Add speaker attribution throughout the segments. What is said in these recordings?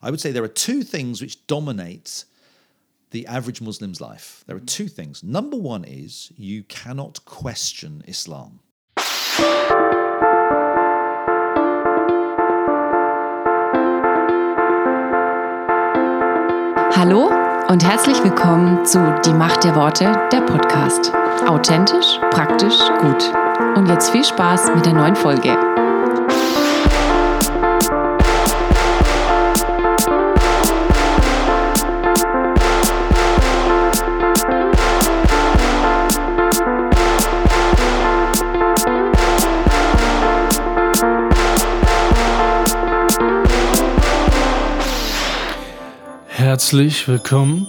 Speaker 1: I would say there are two things which dominate the average Muslim's life. There are two things. Number one is you cannot question Islam.
Speaker 2: Hallo und herzlich willkommen zu Die Macht der Worte, der Podcast. Authentisch, praktisch, gut. Und jetzt viel Spaß mit der neuen Folge.
Speaker 3: Herzlich willkommen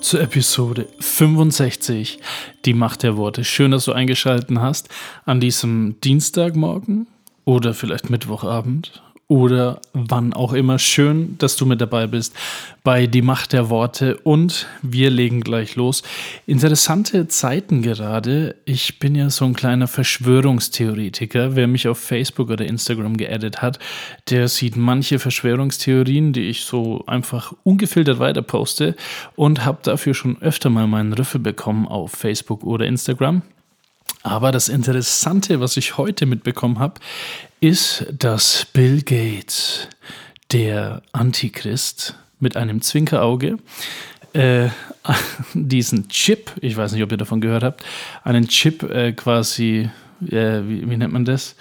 Speaker 3: zur Episode 65, die Macht der Worte. Schön, dass du eingeschaltet hast an diesem Dienstagmorgen oder vielleicht Mittwochabend oder wann auch immer. Schön, dass du mit dabei bist bei Die Macht der Worte und wir legen gleich los. Interessante Zeiten gerade. Ich bin ja so ein kleiner Verschwörungstheoretiker. Wer mich auf Facebook oder Instagram geaddet hat, der sieht manche Verschwörungstheorien, die ich so einfach ungefiltert weiter poste und habe dafür schon öfter mal meinen Rüffel bekommen auf Facebook oder Instagram. Aber das Interessante, was ich heute mitbekommen habe, ist, dass Bill Gates, der Antichrist mit einem Zwinkerauge, äh, diesen Chip, ich weiß nicht, ob ihr davon gehört habt, einen Chip äh, quasi, äh, wie, wie, nennt man das?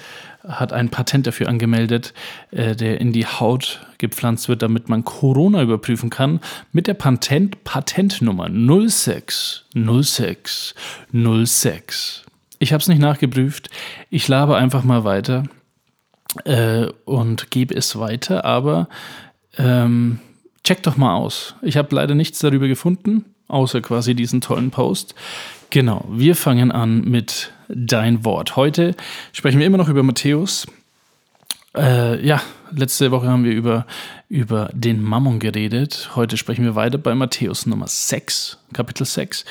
Speaker 3: Hat ein Patent dafür angemeldet, äh, der in die Haut gepflanzt wird, damit man Corona überprüfen kann, mit der Patent Patentnummer 060606. Ich habe es nicht nachgeprüft. Ich labe einfach mal weiter äh, und gebe es weiter, aber ähm, check doch mal aus. Ich habe leider nichts darüber gefunden, außer quasi diesen tollen Post. Genau, wir fangen an mit Dein Wort. Heute sprechen wir immer noch über Matthäus. Äh, ja, letzte Woche haben wir über, über den Mammon geredet. Heute sprechen wir weiter bei Matthäus Nummer 6, Kapitel 6.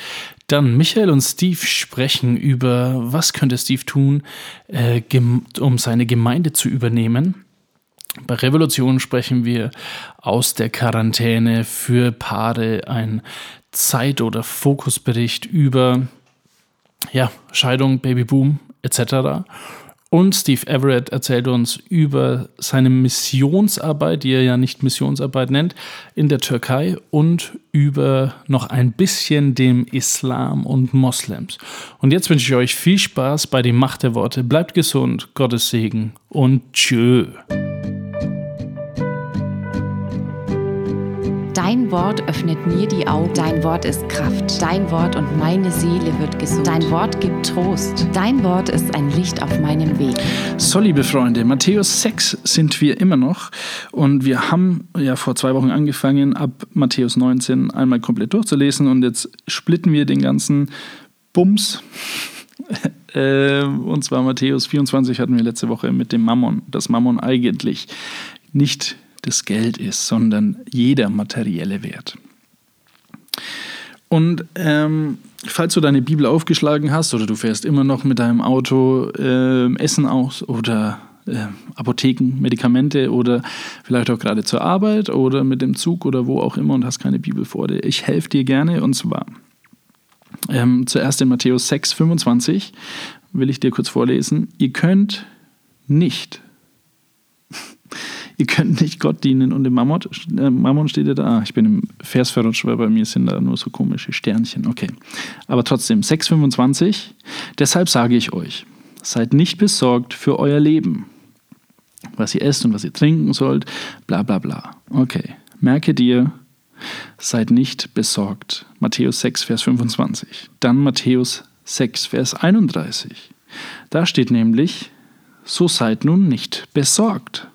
Speaker 3: Dann Michael und Steve sprechen über, was könnte Steve tun, äh, um seine Gemeinde zu übernehmen. Bei Revolution sprechen wir aus der Quarantäne für Paare ein Zeit- oder Fokusbericht über ja, Scheidung, Babyboom etc. Und Steve Everett erzählt uns über seine Missionsarbeit, die er ja nicht Missionsarbeit nennt, in der Türkei und über noch ein bisschen dem Islam und Moslems. Und jetzt wünsche ich euch viel Spaß bei den Macht der Worte. Bleibt gesund, Gottes Segen und tschö.
Speaker 2: Dein Wort öffnet mir die Augen. Dein Wort ist Kraft. Dein Wort und meine Seele wird gesund. Dein Wort gibt Trost. Dein Wort ist ein Licht auf meinem Weg.
Speaker 3: So, liebe Freunde, Matthäus 6 sind wir immer noch. Und wir haben ja vor zwei Wochen angefangen, ab Matthäus 19 einmal komplett durchzulesen. Und jetzt splitten wir den ganzen Bums. Äh, und zwar Matthäus 24 hatten wir letzte Woche mit dem Mammon. Das Mammon eigentlich nicht das Geld ist, sondern jeder materielle Wert. Und ähm, falls du deine Bibel aufgeschlagen hast oder du fährst immer noch mit deinem Auto äh, Essen aus oder äh, Apotheken, Medikamente oder vielleicht auch gerade zur Arbeit oder mit dem Zug oder wo auch immer und hast keine Bibel vor dir, ich helfe dir gerne und zwar ähm, zuerst in Matthäus 6, 25 will ich dir kurz vorlesen. Ihr könnt nicht ihr könnt nicht Gott dienen und im Mammon, äh, Mammon steht ja da. Ah, ich bin im Vers verrutscht, weil bei mir sind da nur so komische Sternchen. Okay. Aber trotzdem, 6,25. Deshalb sage ich euch, seid nicht besorgt für euer Leben. Was ihr esst und was ihr trinken sollt, bla bla bla. Okay. Merke dir, seid nicht besorgt. Matthäus 6, Vers 25. Dann Matthäus 6, Vers 31. Da steht nämlich, so seid nun nicht besorgt.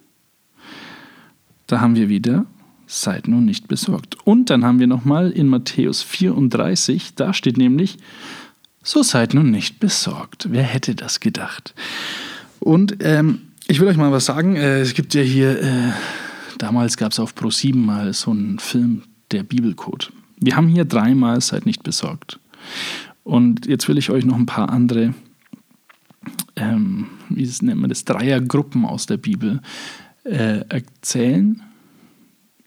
Speaker 3: Da haben wir wieder, seid nun nicht besorgt. Und dann haben wir nochmal in Matthäus 34, da steht nämlich, so seid nun nicht besorgt. Wer hätte das gedacht? Und ähm, ich will euch mal was sagen. Äh, es gibt ja hier, äh, damals gab es auf Pro7 mal so einen Film, der Bibelcode. Wir haben hier dreimal seid nicht besorgt. Und jetzt will ich euch noch ein paar andere, ähm, wie nennt man das, Dreiergruppen aus der Bibel äh, erzählen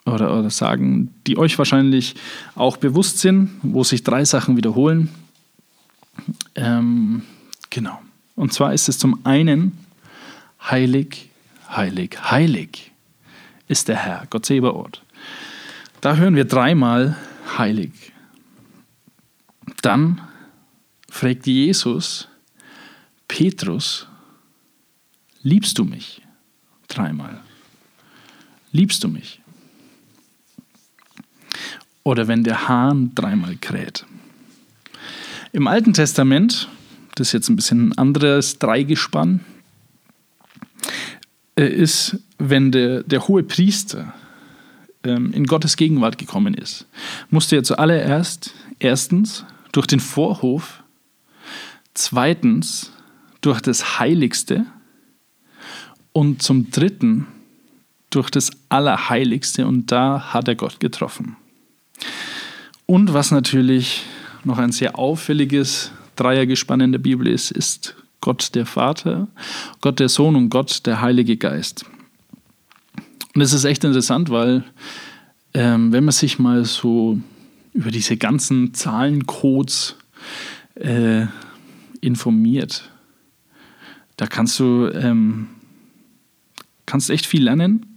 Speaker 3: oder, oder sagen, die euch wahrscheinlich auch bewusst sind, wo sich drei Sachen wiederholen. Ähm, genau. Und zwar ist es zum einen heilig, heilig, heilig ist der Herr, Gott Sebaoth. Da hören wir dreimal heilig. Dann fragt Jesus Petrus, liebst du mich? Dreimal. Liebst du mich? Oder wenn der Hahn dreimal kräht. Im Alten Testament, das ist jetzt ein bisschen ein anderes Dreigespann, äh, ist, wenn der, der hohe Priester ähm, in Gottes Gegenwart gekommen ist, musste er zuallererst erstens durch den Vorhof, zweitens durch das Heiligste und zum dritten durch das Allerheiligste und da hat er Gott getroffen. Und was natürlich noch ein sehr auffälliges Dreiergespann in der Bibel ist, ist Gott der Vater, Gott der Sohn und Gott der Heilige Geist. Und es ist echt interessant, weil ähm, wenn man sich mal so über diese ganzen Zahlencodes äh, informiert, da kannst du ähm, kannst echt viel lernen.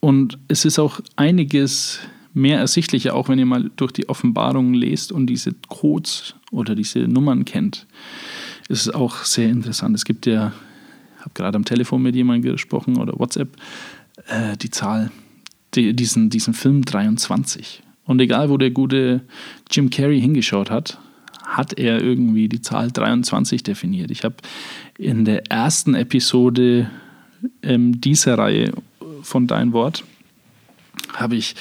Speaker 3: Und es ist auch einiges mehr ersichtlicher, auch wenn ihr mal durch die Offenbarungen lest und diese Codes oder diese Nummern kennt. Ist es auch sehr interessant. Es gibt ja, ich habe gerade am Telefon mit jemandem gesprochen oder WhatsApp, äh, die Zahl, die, diesen, diesen Film 23. Und egal, wo der gute Jim Carrey hingeschaut hat, hat er irgendwie die Zahl 23 definiert. Ich habe in der ersten Episode ähm, dieser Reihe von Dein Wort, habe ich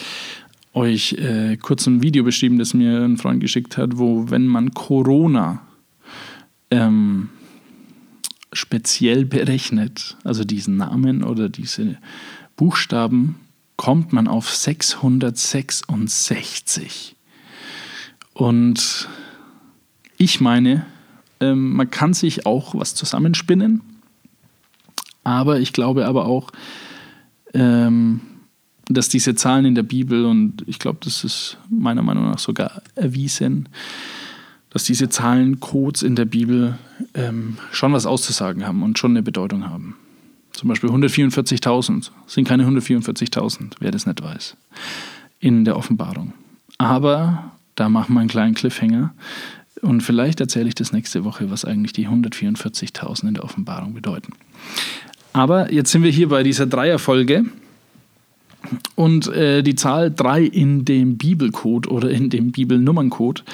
Speaker 3: euch äh, kurz ein Video beschrieben, das mir ein Freund geschickt hat, wo wenn man Corona ähm, speziell berechnet, also diesen Namen oder diese Buchstaben, kommt man auf 666. Und ich meine, ähm, man kann sich auch was zusammenspinnen, aber ich glaube aber auch, ähm, dass diese Zahlen in der Bibel, und ich glaube, das ist meiner Meinung nach sogar erwiesen, dass diese Zahlencodes in der Bibel ähm, schon was auszusagen haben und schon eine Bedeutung haben. Zum Beispiel 144.000 sind keine 144.000, wer das nicht weiß, in der Offenbarung. Aber da machen wir einen kleinen Cliffhanger und vielleicht erzähle ich das nächste Woche, was eigentlich die 144.000 in der Offenbarung bedeuten. Aber jetzt sind wir hier bei dieser Dreierfolge und äh, die Zahl 3 in dem Bibelcode oder in dem Bibelnummerncode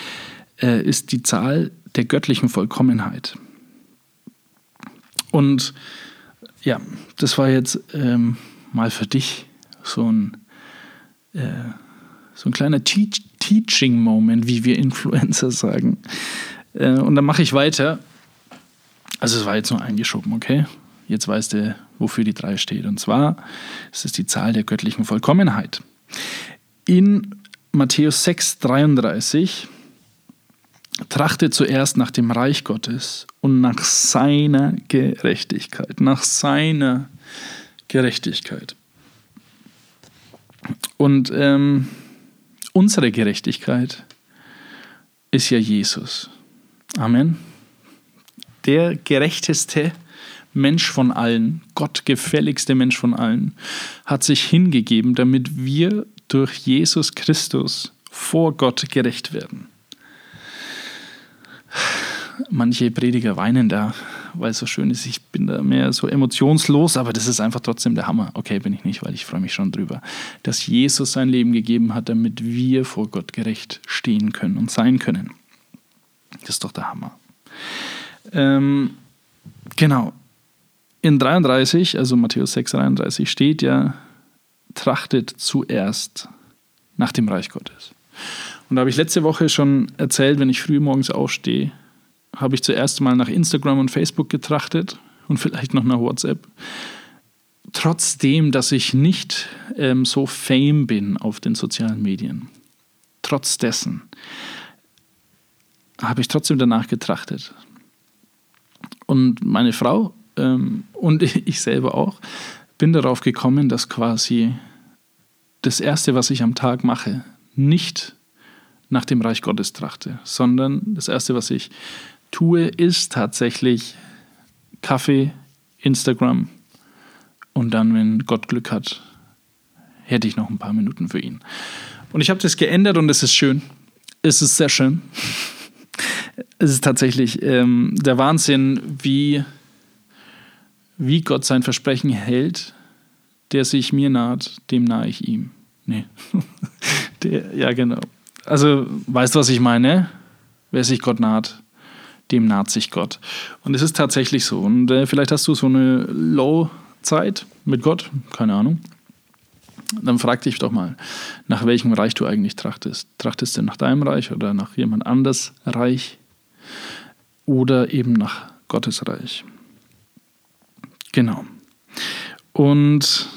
Speaker 3: äh, ist die Zahl der göttlichen Vollkommenheit. Und ja, das war jetzt ähm, mal für dich so ein, äh, so ein kleiner Te Teaching-Moment, wie wir Influencer sagen. Äh, und dann mache ich weiter. Also es war jetzt nur eingeschoben, okay? Jetzt weißt du, wofür die drei steht. Und zwar ist es die Zahl der göttlichen Vollkommenheit. In Matthäus 6, 33 Trachte zuerst nach dem Reich Gottes und nach seiner Gerechtigkeit, nach seiner Gerechtigkeit. Und ähm, unsere Gerechtigkeit ist ja Jesus. Amen. Der gerechteste Mensch von allen, gottgefälligste Mensch von allen, hat sich hingegeben, damit wir durch Jesus Christus vor Gott gerecht werden manche Prediger weinen da, weil es so schön ist. Ich bin da mehr so emotionslos, aber das ist einfach trotzdem der Hammer. Okay, bin ich nicht, weil ich freue mich schon drüber, dass Jesus sein Leben gegeben hat, damit wir vor Gott gerecht stehen können und sein können. Das ist doch der Hammer. Ähm, genau. In 33, also Matthäus 6, 33 steht ja, trachtet zuerst nach dem Reich Gottes. Und da habe ich letzte Woche schon erzählt, wenn ich früh morgens aufstehe, habe ich zuerst mal nach Instagram und Facebook getrachtet und vielleicht noch nach WhatsApp. Trotzdem, dass ich nicht ähm, so fame bin auf den sozialen Medien. Trotz dessen habe ich trotzdem danach getrachtet. Und meine Frau und ich selber auch bin darauf gekommen, dass quasi das Erste, was ich am Tag mache, nicht nach dem Reich Gottes trachte, sondern das Erste, was ich tue, ist tatsächlich Kaffee, Instagram und dann, wenn Gott Glück hat, hätte ich noch ein paar Minuten für ihn. Und ich habe das geändert und es ist schön. Es ist sehr schön. Es ist tatsächlich ähm, der Wahnsinn, wie, wie Gott sein Versprechen hält, der sich mir naht, dem nahe ich ihm. Nee. der, ja, genau. Also, weißt du, was ich meine? Wer sich Gott naht, dem naht sich Gott. Und es ist tatsächlich so. Und äh, vielleicht hast du so eine Low-Zeit mit Gott, keine Ahnung. Dann frag dich doch mal, nach welchem Reich du eigentlich trachtest. Trachtest du nach deinem Reich oder nach jemand anders Reich? Oder eben nach Gottes Reich? Genau. Und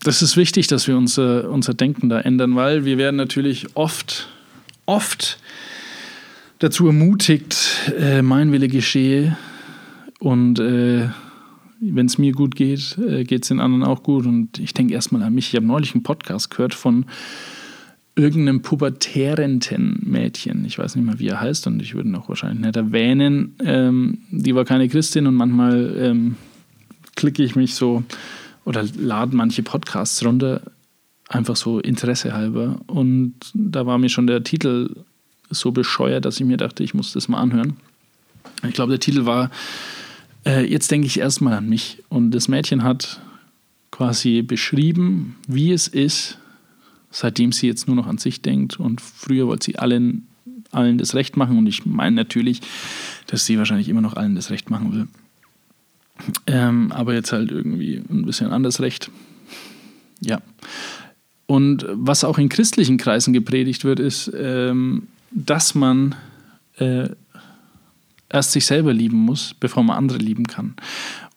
Speaker 3: das ist wichtig, dass wir unser, unser Denken da ändern, weil wir werden natürlich oft, oft dazu ermutigt, äh, mein Wille geschehe und äh, wenn es mir gut geht, äh, geht es den anderen auch gut. Und ich denke erstmal an mich. Ich habe neulich einen Podcast gehört von irgendeinem pubertären Mädchen. Ich weiß nicht mehr, wie er heißt und ich würde ihn auch wahrscheinlich nicht erwähnen. Ähm, die war keine Christin und manchmal ähm, klicke ich mich so oder lade manche Podcasts runter, einfach so Interesse halber. Und da war mir schon der Titel so bescheuert, dass ich mir dachte, ich muss das mal anhören. Ich glaube, der Titel war äh, Jetzt denke ich erstmal an mich. Und das Mädchen hat quasi beschrieben, wie es ist, seitdem sie jetzt nur noch an sich denkt. Und früher wollte sie allen, allen das Recht machen. Und ich meine natürlich, dass sie wahrscheinlich immer noch allen das Recht machen will. Ähm, aber jetzt halt irgendwie ein bisschen anders Recht. Ja. Und was auch in christlichen Kreisen gepredigt wird, ist, ähm, dass man äh, erst sich selber lieben muss, bevor man andere lieben kann.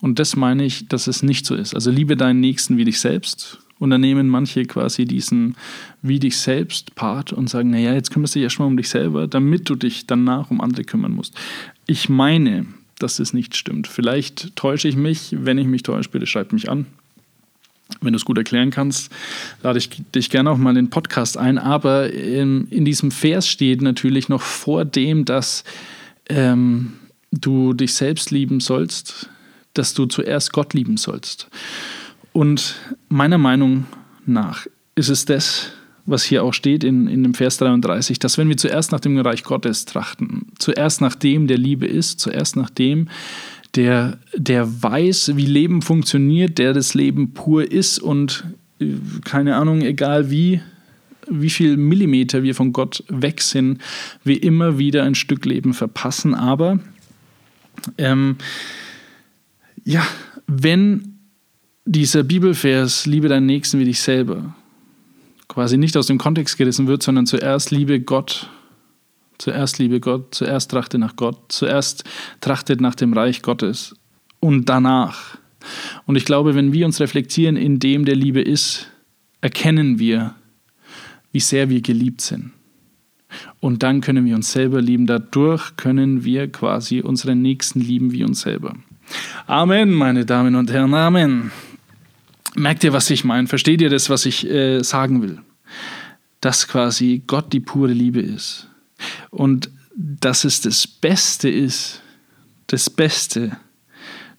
Speaker 3: Und das meine ich, dass es nicht so ist. Also liebe deinen Nächsten wie dich selbst. Und dann nehmen manche quasi diesen wie dich selbst Part und sagen, naja, jetzt kümmerst du dich erstmal um dich selber, damit du dich danach um andere kümmern musst. Ich meine, dass das nicht stimmt. Vielleicht täusche ich mich. Wenn ich mich täusche, bitte schreib mich an. Wenn du es gut erklären kannst, lade ich dich gerne auch mal in den Podcast ein. Aber in, in diesem Vers steht natürlich noch vor dem, dass ähm, du dich selbst lieben sollst, dass du zuerst Gott lieben sollst. Und meiner Meinung nach ist es das, was hier auch steht in, in dem Vers 33, dass wenn wir zuerst nach dem Reich Gottes trachten, zuerst nach dem, der Liebe ist, zuerst nach dem, der, der weiß, wie Leben funktioniert, der das Leben pur ist und äh, keine Ahnung, egal wie, wie viel Millimeter wir von Gott weg sind, wir immer wieder ein Stück Leben verpassen. Aber ähm, ja, wenn dieser Bibelvers, liebe deinen Nächsten wie dich selber, quasi nicht aus dem Kontext gerissen wird, sondern zuerst liebe Gott, zuerst liebe Gott, zuerst trachte nach Gott, zuerst trachtet nach dem Reich Gottes und danach. Und ich glaube, wenn wir uns reflektieren in dem, der Liebe ist, erkennen wir, wie sehr wir geliebt sind. Und dann können wir uns selber lieben. Dadurch können wir quasi unseren Nächsten lieben wie uns selber. Amen, meine Damen und Herren. Amen. Merkt ihr, was ich meine? Versteht ihr das, was ich äh, sagen will? Dass quasi Gott die pure Liebe ist. Und dass es das Beste ist, das Beste,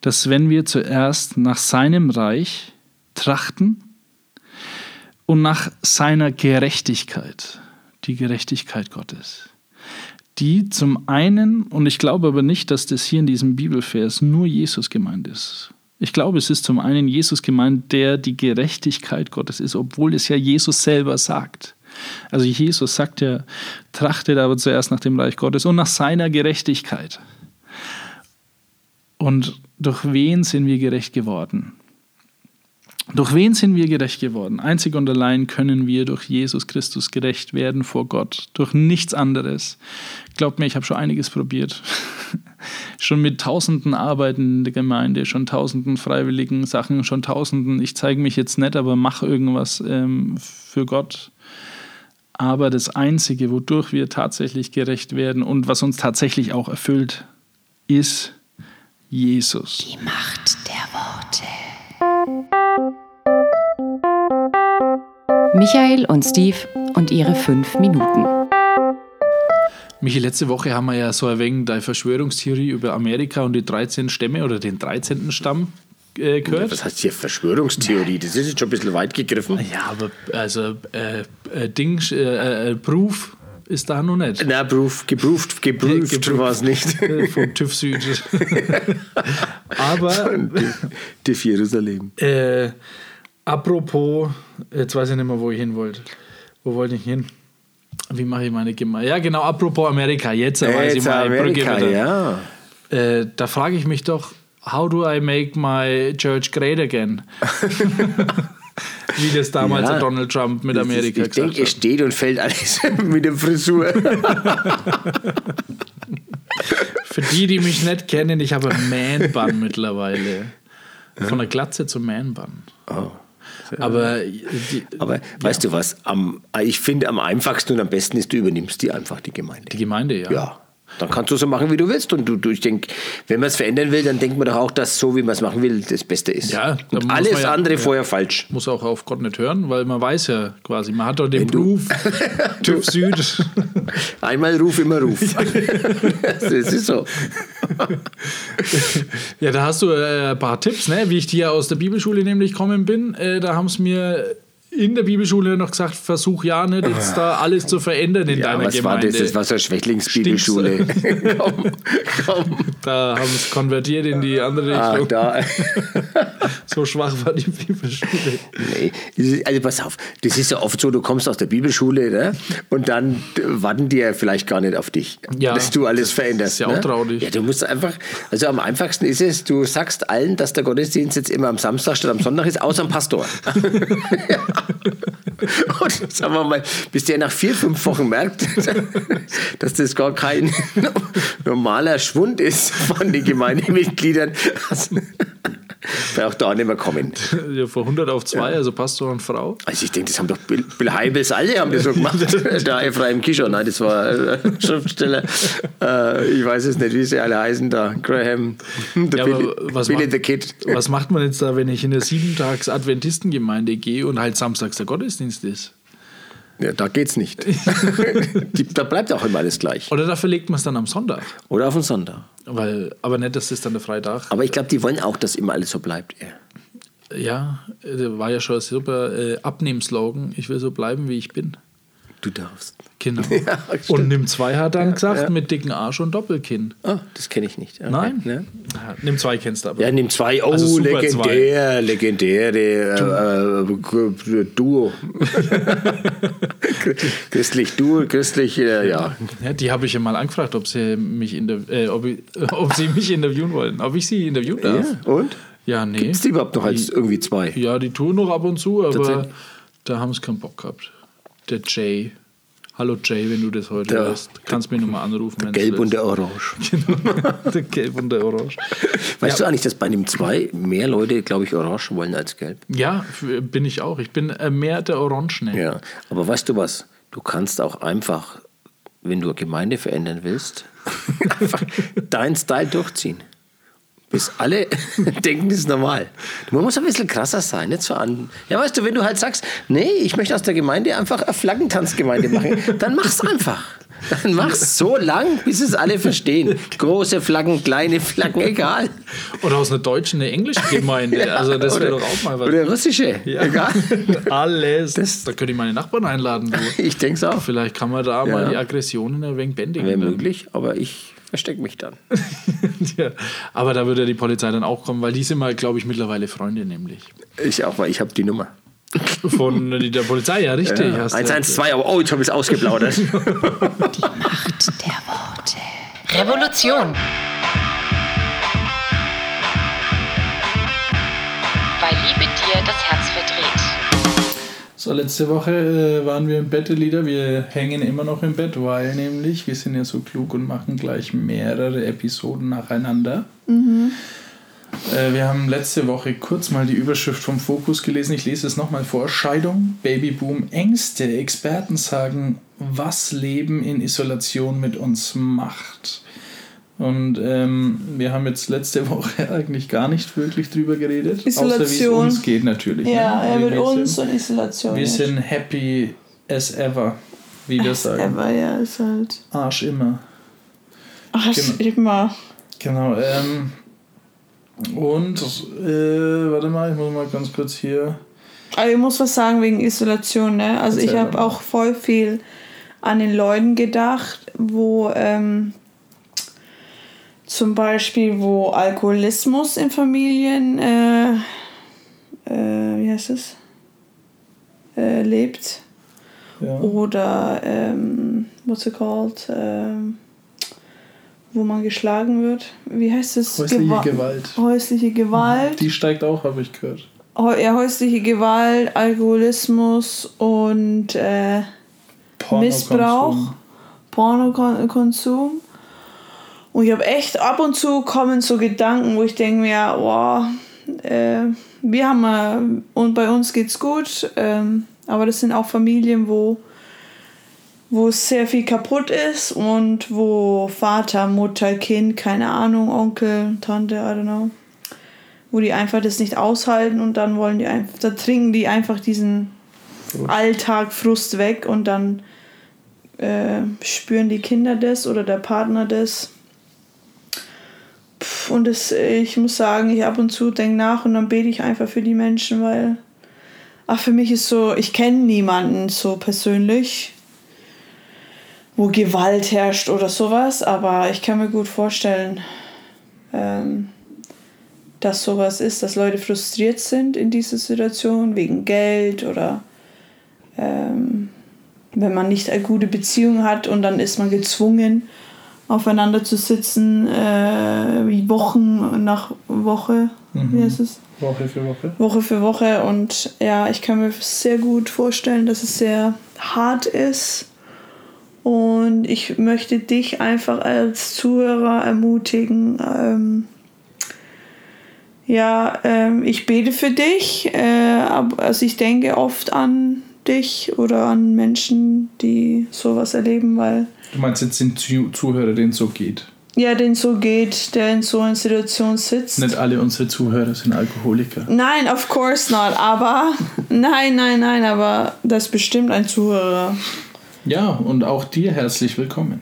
Speaker 3: dass wenn wir zuerst nach seinem Reich trachten, und nach seiner Gerechtigkeit, die Gerechtigkeit Gottes. Die zum einen, und ich glaube aber nicht, dass das hier in diesem Bibelvers nur Jesus gemeint ist. Ich glaube, es ist zum einen Jesus gemeint, der die Gerechtigkeit Gottes ist, obwohl es ja Jesus selber sagt. Also Jesus sagt ja, trachtet aber zuerst nach dem Reich Gottes und nach seiner Gerechtigkeit. Und durch wen sind wir gerecht geworden? Durch wen sind wir gerecht geworden? Einzig und allein können wir durch Jesus Christus gerecht werden vor Gott, durch nichts anderes. Glaubt mir, ich habe schon einiges probiert. schon mit tausenden Arbeiten in der Gemeinde, schon tausenden freiwilligen Sachen, schon tausenden, ich zeige mich jetzt nicht, aber mache irgendwas ähm, für Gott. Aber das Einzige, wodurch wir tatsächlich gerecht werden und was uns tatsächlich auch erfüllt, ist Jesus.
Speaker 2: Die Macht Michael und Steve und ihre fünf Minuten.
Speaker 3: Michi, letzte Woche haben wir ja so ein wenig die Verschwörungstheorie über Amerika und die 13 Stämme oder den 13. Stamm äh, gehört.
Speaker 4: Was heißt hier Verschwörungstheorie? Das ist jetzt schon ein bisschen weit gegriffen.
Speaker 3: Ja, aber also äh, äh, Ding, äh, äh, Proof ist da noch nicht.
Speaker 4: Na, proof, geprüft, geprüft
Speaker 3: Geprüft.
Speaker 4: war es nicht.
Speaker 3: Äh, Vom TÜV Süd. aber
Speaker 4: TÜV Jerusalem.
Speaker 3: äh, apropos, jetzt weiß ich nicht mehr, wo ich hin wollte. Wo wollte ich hin? Wie mache ich meine Gemeinde? Ja, genau, apropos Amerika, jetzt weiß ich
Speaker 4: Jetzt
Speaker 3: mal
Speaker 4: Amerika,
Speaker 3: wieder.
Speaker 4: ja.
Speaker 3: Äh, da frage ich mich doch, how do I make my church great again? Wie das damals
Speaker 4: Ja.
Speaker 3: Donald Trump mit Amerika
Speaker 4: ist, ich denke, es steht und fällt alles mit der Frisur.
Speaker 3: Für die, die mich nicht kennen, ich habe Man-Bun mittlerweile. Von der Glatze zum Man-Bun.
Speaker 4: Oh.
Speaker 3: Aber die,
Speaker 4: Aber weißt du was? Am, ich finde, am einfachsten und am besten ist, du übernimmst die einfach, die Gemeinde.
Speaker 3: die Gemeinde, ja.
Speaker 4: Ja. Dann kannst du so machen, wie du willst. Und du, du ich denke, wenn man es verändern will, dann denkt man doch auch, dass so, wie man es machen will, das Beste ist.
Speaker 3: Ja,
Speaker 4: und alles
Speaker 3: ja-
Speaker 4: andere
Speaker 3: ja.
Speaker 4: vorher falsch.
Speaker 3: Muss auch auf Gott nicht hören, weil man weiß ja quasi, man hat doch den Proof, TÜV Süd.
Speaker 4: Einmal Ruf, immer Ruf. das ist so.
Speaker 3: Ja, da hast du äh, ein paar Tipps, ne? wie ich ja aus der Bibelschule nämlich gekommen bin. Äh, da haben sie mir in der Bibelschule noch gesagt, versuch ja nicht jetzt da alles zu verändern in
Speaker 4: Ja,
Speaker 3: deiner
Speaker 4: was war
Speaker 3: Gemeinde.
Speaker 4: das? Das war so eine Schwächlingsbibelschule. komm, komm.
Speaker 3: Da haben sie es konvertiert in die andere
Speaker 4: Ah,
Speaker 3: Richtung.
Speaker 4: da.
Speaker 3: So schwach war die Bibelschule.
Speaker 4: Nee, das also pass auf, das ist ja oft so, du kommst aus der Bibelschule ne? und dann warten die ja vielleicht gar nicht auf dich,
Speaker 3: Ja,
Speaker 4: dass du alles veränderst.
Speaker 3: ist ja auch
Speaker 4: ne?
Speaker 3: traurig.
Speaker 4: Ja, du musst einfach, also am einfachsten ist es, du sagst allen, dass der Gottesdienst jetzt immer am Samstag statt am Sonntag ist, außer am Pastor. Und sagen wir mal, bis der nach vier, fünf Wochen merkt, dass das gar kein normaler Schwund ist von den Gemeindemitgliedern, also, braucht da auch nicht mehr kommen.
Speaker 3: Ja, von 100 auf 2, also Pastor und Frau.
Speaker 4: Also ich denke, das haben doch Bill, Bill Heibels alle haben das so gemacht. der Ephraim Kischer, nein, das war äh, Schriftsteller. Äh, ich weiß es nicht, wie sie alle heißen da. Graham, der
Speaker 3: Ja,
Speaker 4: Billy,
Speaker 3: was
Speaker 4: Billy
Speaker 3: macht-
Speaker 4: the Kid.
Speaker 3: Was macht man jetzt da, wenn ich in eine Siebentags-Adventistengemeinde gehe und halt samstags der Gottesdienst ist?
Speaker 4: Ja, da geht's nicht. Die, da bleibt auch immer alles gleich.
Speaker 3: Oder da verlegt man es dann am Sonntag?
Speaker 4: Oder auf den Sonntag.
Speaker 3: Weil, aber nicht, dass das dann der Freitag.
Speaker 4: Aber ich glaube, die wollen auch, dass immer alles so bleibt. Ja.
Speaker 3: Ja, äh, war ja schon ein super äh, Abnehmslogan. Ich will so bleiben, wie ich bin.
Speaker 4: Du darfst.
Speaker 3: Genau.
Speaker 4: Ja,
Speaker 3: und nimm zwei hat dann gesagt,
Speaker 4: ja.
Speaker 3: mit dicken Arsch und Doppelkinn.
Speaker 4: Ah, das kenne ich nicht. Okay.
Speaker 3: Nein?
Speaker 4: Ne?
Speaker 3: Ja, nimm zwei kennst du aber.
Speaker 4: Ja, nimm zwei. Oh,
Speaker 3: Also
Speaker 4: legendär, legendäre äh, äh, Duo. christlich Duo, christlich, äh, ja.
Speaker 3: Ja, die habe ich ja mal angefragt, ob sie mich, äh, ob, ich, ob sie mich interviewen wollen. Ob ich sie interviewen darf.
Speaker 4: ja. Und?
Speaker 3: Ja, nee.
Speaker 4: Ist die überhaupt noch als irgendwie zwei?
Speaker 3: Ja, die tun noch ab und zu, aber da haben sie keinen Bock gehabt. Der Jay. Hallo Jay, wenn du das heute
Speaker 4: Der-
Speaker 3: hörst. Kannst mich nochmal anrufen. wenn's
Speaker 4: Gelb und der Orange.
Speaker 3: der Gelb und der Orange.
Speaker 4: Weißt du eigentlich, dass bei dem zwei mehr Leute, glaube ich, Orange wollen als Gelb?
Speaker 3: Ja, bin ich auch. Ich bin äh, mehr der Orangene.
Speaker 4: Ja. Aber weißt du was? Du kannst auch einfach, wenn du eine Gemeinde verändern willst, einfach deinen Style durchziehen. Bis alle denken, das ist normal. Man muss ein bisschen krasser sein, nicht so an. Ja, weißt du, wenn du halt sagst, nee, ich möchte aus der Gemeinde einfach eine Flaggentanzgemeinde machen, dann mach's einfach. Dann mach's so lang, bis es alle verstehen. Große Flaggen, kleine Flaggen, egal.
Speaker 3: Oder aus einer deutschen, eine englische Gemeinde. also das wäre doch auch mal was.
Speaker 4: Oder russische,
Speaker 3: Ja.
Speaker 4: egal.
Speaker 3: Alles.
Speaker 4: Das-
Speaker 3: da könnte ich meine Nachbarn einladen. Du.
Speaker 4: Ich denke es auch.
Speaker 3: Vielleicht kann man da
Speaker 4: Ja.
Speaker 3: mal die Aggressionen ein wenig bändigen.
Speaker 4: Wäre möglich, aber ich verstecke mich dann.
Speaker 3: ja. Aber da würde die Polizei dann auch kommen, weil die sind mal, glaube ich, mittlerweile Freunde nämlich.
Speaker 4: Ich auch, weil ich habe die Nummer.
Speaker 3: Von der Polizei, ja, richtig. hast du-
Speaker 4: 112, aber oh, jetzt habe ich es ausgeplaudert.
Speaker 2: Macht der Worte. Revolution. Weil Liebe dir das Herz.
Speaker 3: So, letzte Woche äh, waren wir im Bett, Lieder. Wir hängen immer noch im Bett, weil nämlich wir sind ja so klug und machen gleich mehrere Episoden nacheinander. Äh, wir haben letzte Woche kurz mal die Überschrift vom Fokus gelesen. Ich lese es nochmal vor. Scheidung, Babyboom, Ängste. Experten sagen, was Leben in Isolation mit uns macht. Und ähm, wir haben jetzt letzte Woche eigentlich gar nicht wirklich drüber geredet. Außer wie es
Speaker 5: Isolation.
Speaker 3: uns geht natürlich.
Speaker 5: Ja,
Speaker 3: ne?
Speaker 5: er
Speaker 3: Wie
Speaker 5: mit uns
Speaker 3: Sind,
Speaker 5: und Isolation.
Speaker 3: wir sind happy as ever, wie wir sagen.
Speaker 5: Aber ja, ist halt.
Speaker 3: Arsch immer.
Speaker 5: Ach,
Speaker 3: Genau.
Speaker 5: immer.
Speaker 3: Genau. Ähm, und, äh, warte mal, ich muss mal ganz kurz hier.
Speaker 5: Aber ich muss was sagen wegen Isolation, ne? Also ich habe auch voll viel an den Leuten gedacht, wo ähm, zum Beispiel, wo Alkoholismus in Familien, äh, äh, wie heißt es, äh, lebt.
Speaker 3: Ja.
Speaker 5: Oder, ähm, what's it called, ähm, wo man geschlagen wird. Wie heißt es?
Speaker 3: Häusliche
Speaker 5: Gewa-
Speaker 3: Gewalt.
Speaker 5: Häusliche Gewalt.
Speaker 3: Die steigt auch, habe ich gehört.
Speaker 5: Ja, häusliche Gewalt, Alkoholismus und äh, Missbrauch, Pornokonsum. Und ich habe echt ab und zu kommen so Gedanken, wo ich denke mir, wow, äh, wir haben äh, und bei uns geht's gut, ähm, aber das sind auch Familien, wo wo sehr viel kaputt ist und wo Vater, Mutter, Kind, keine Ahnung, Onkel, Tante, I don't know, wo die einfach das nicht aushalten und dann wollen die einfach, da trinken die einfach diesen Alltag Frust weg und dann äh, spüren die Kinder das oder der Partner das. Und das, ich muss sagen, ich ab und zu denke nach und dann bete ich einfach für die Menschen, weil ach, für mich ist so, ich kenne niemanden so persönlich, wo Gewalt herrscht oder sowas, aber ich kann mir gut vorstellen, ähm, dass sowas ist, dass Leute frustriert sind in dieser Situation wegen Geld oder ähm, wenn man nicht eine gute Beziehung hat und dann ist man gezwungen, aufeinander zu sitzen, äh, wie Wochen nach Woche, wie heißt es?
Speaker 3: Woche für Woche.
Speaker 5: Woche für Woche und ja, ich kann mir sehr gut vorstellen, dass es sehr hart ist und ich möchte dich einfach als Zuhörer ermutigen, ähm, ja, ähm, ich bete für dich, äh, also ich denke oft an dich oder an Menschen, die sowas erleben, weil
Speaker 3: Du meinst jetzt den Zu Zuhörer, es so geht.
Speaker 5: ja, den so geht, der in so einer Situation sitzt.
Speaker 3: Nicht alle unsere Zuhörer sind Alkoholiker.
Speaker 5: Nein, of course not. Aber nein, nein, nein, aber das ist bestimmt ein Zuhörer.
Speaker 3: Ja, und auch dir herzlich willkommen.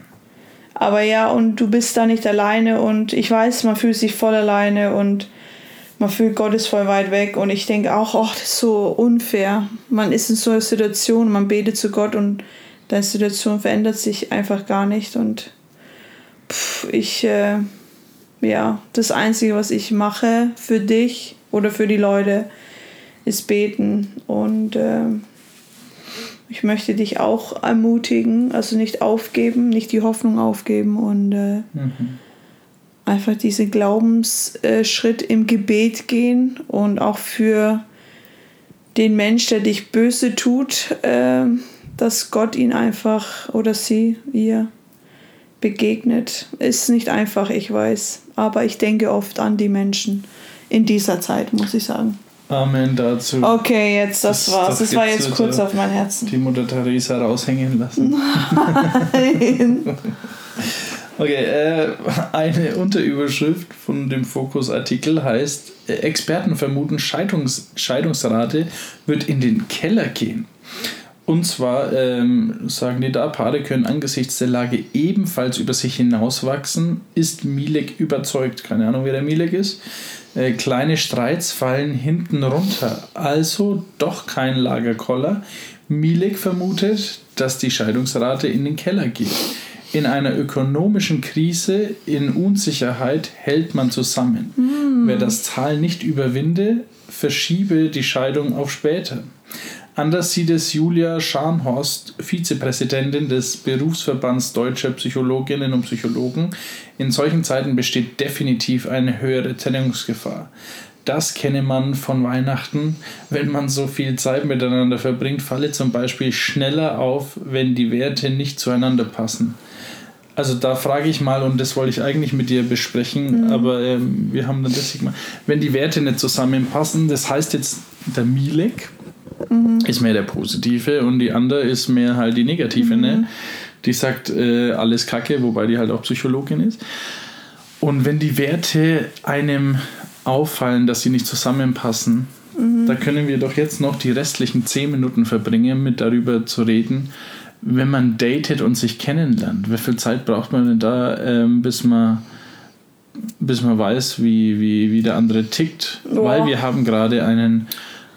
Speaker 5: Aber ja, und du bist da nicht alleine und ich weiß, man fühlt sich voll alleine und man fühlt, Gott ist voll weit weg und ich denke auch, oh, das ist so unfair. Man ist in so einer Situation, man betet zu Gott und deine Situation verändert sich einfach gar nicht und pff, ich, äh, ja, das Einzige, was ich mache für dich oder für die Leute, ist beten und äh, ich möchte dich auch ermutigen, also nicht aufgeben, nicht die Hoffnung aufgeben und äh, einfach diesen Glaubensschritt im Gebet gehen und auch für den Mensch, der dich böse tut, äh, dass Gott ihn einfach oder sie, ihr begegnet. Ist nicht einfach, ich weiß, aber ich denke oft an die Menschen in dieser Zeit, muss ich sagen.
Speaker 3: Amen dazu.
Speaker 5: Okay, jetzt das,
Speaker 3: Das-
Speaker 5: war's.
Speaker 3: das
Speaker 5: Das war jetzt kurz auf mein Herzen.
Speaker 3: Die Mutter Teresa raushängen lassen. Okay, äh, eine Unterüberschrift von dem Fokus-Artikel heißt: äh, Experten vermuten, Scheidungs Scheidungsrate wird in den Keller gehen. Und zwar ähm, sagen die da, Paare können angesichts der Lage ebenfalls über sich hinauswachsen. Ist Milek überzeugt? Keine Ahnung, wer der Milek ist. Äh, kleine Streits fallen hinten runter. Also doch kein Lagerkoller. Milek vermutet, dass die Scheidungsrate in den Keller geht. In einer ökonomischen Krise, in Unsicherheit hält man zusammen. Wer das Tal nicht überwinde, verschiebe die Scheidung auf später. Anders sieht es Julia Scharnhorst, Vizepräsidentin des Berufsverbands Deutscher Psychologinnen und Psychologen. In solchen Zeiten besteht definitiv eine höhere Trennungsgefahr. Das kenne man von Weihnachten. Wenn man so viel Zeit miteinander verbringt, falle zum Beispiel schneller auf, wenn die Werte nicht zueinander passen. Also da frage ich mal, und das wollte ich eigentlich mit dir besprechen, aber ähm, wir haben dann das gemacht. Wenn die Werte nicht zusammenpassen, das heißt jetzt, der Milek ist mehr der Positive und die andere ist mehr halt die Negative, ne? Die sagt äh, alles Kacke, wobei die halt auch Psychologin ist. Und wenn die Werte einem auffallen, dass sie nicht zusammenpassen, da können wir doch jetzt noch die restlichen zehn Minuten verbringen, mit darüber zu reden, wenn man datet und sich kennenlernt. Wie viel Zeit braucht man denn da, ähm, bis man bis man weiß, wie, wie, wie der andere tickt?
Speaker 5: Ja.
Speaker 3: Weil wir haben gerade einen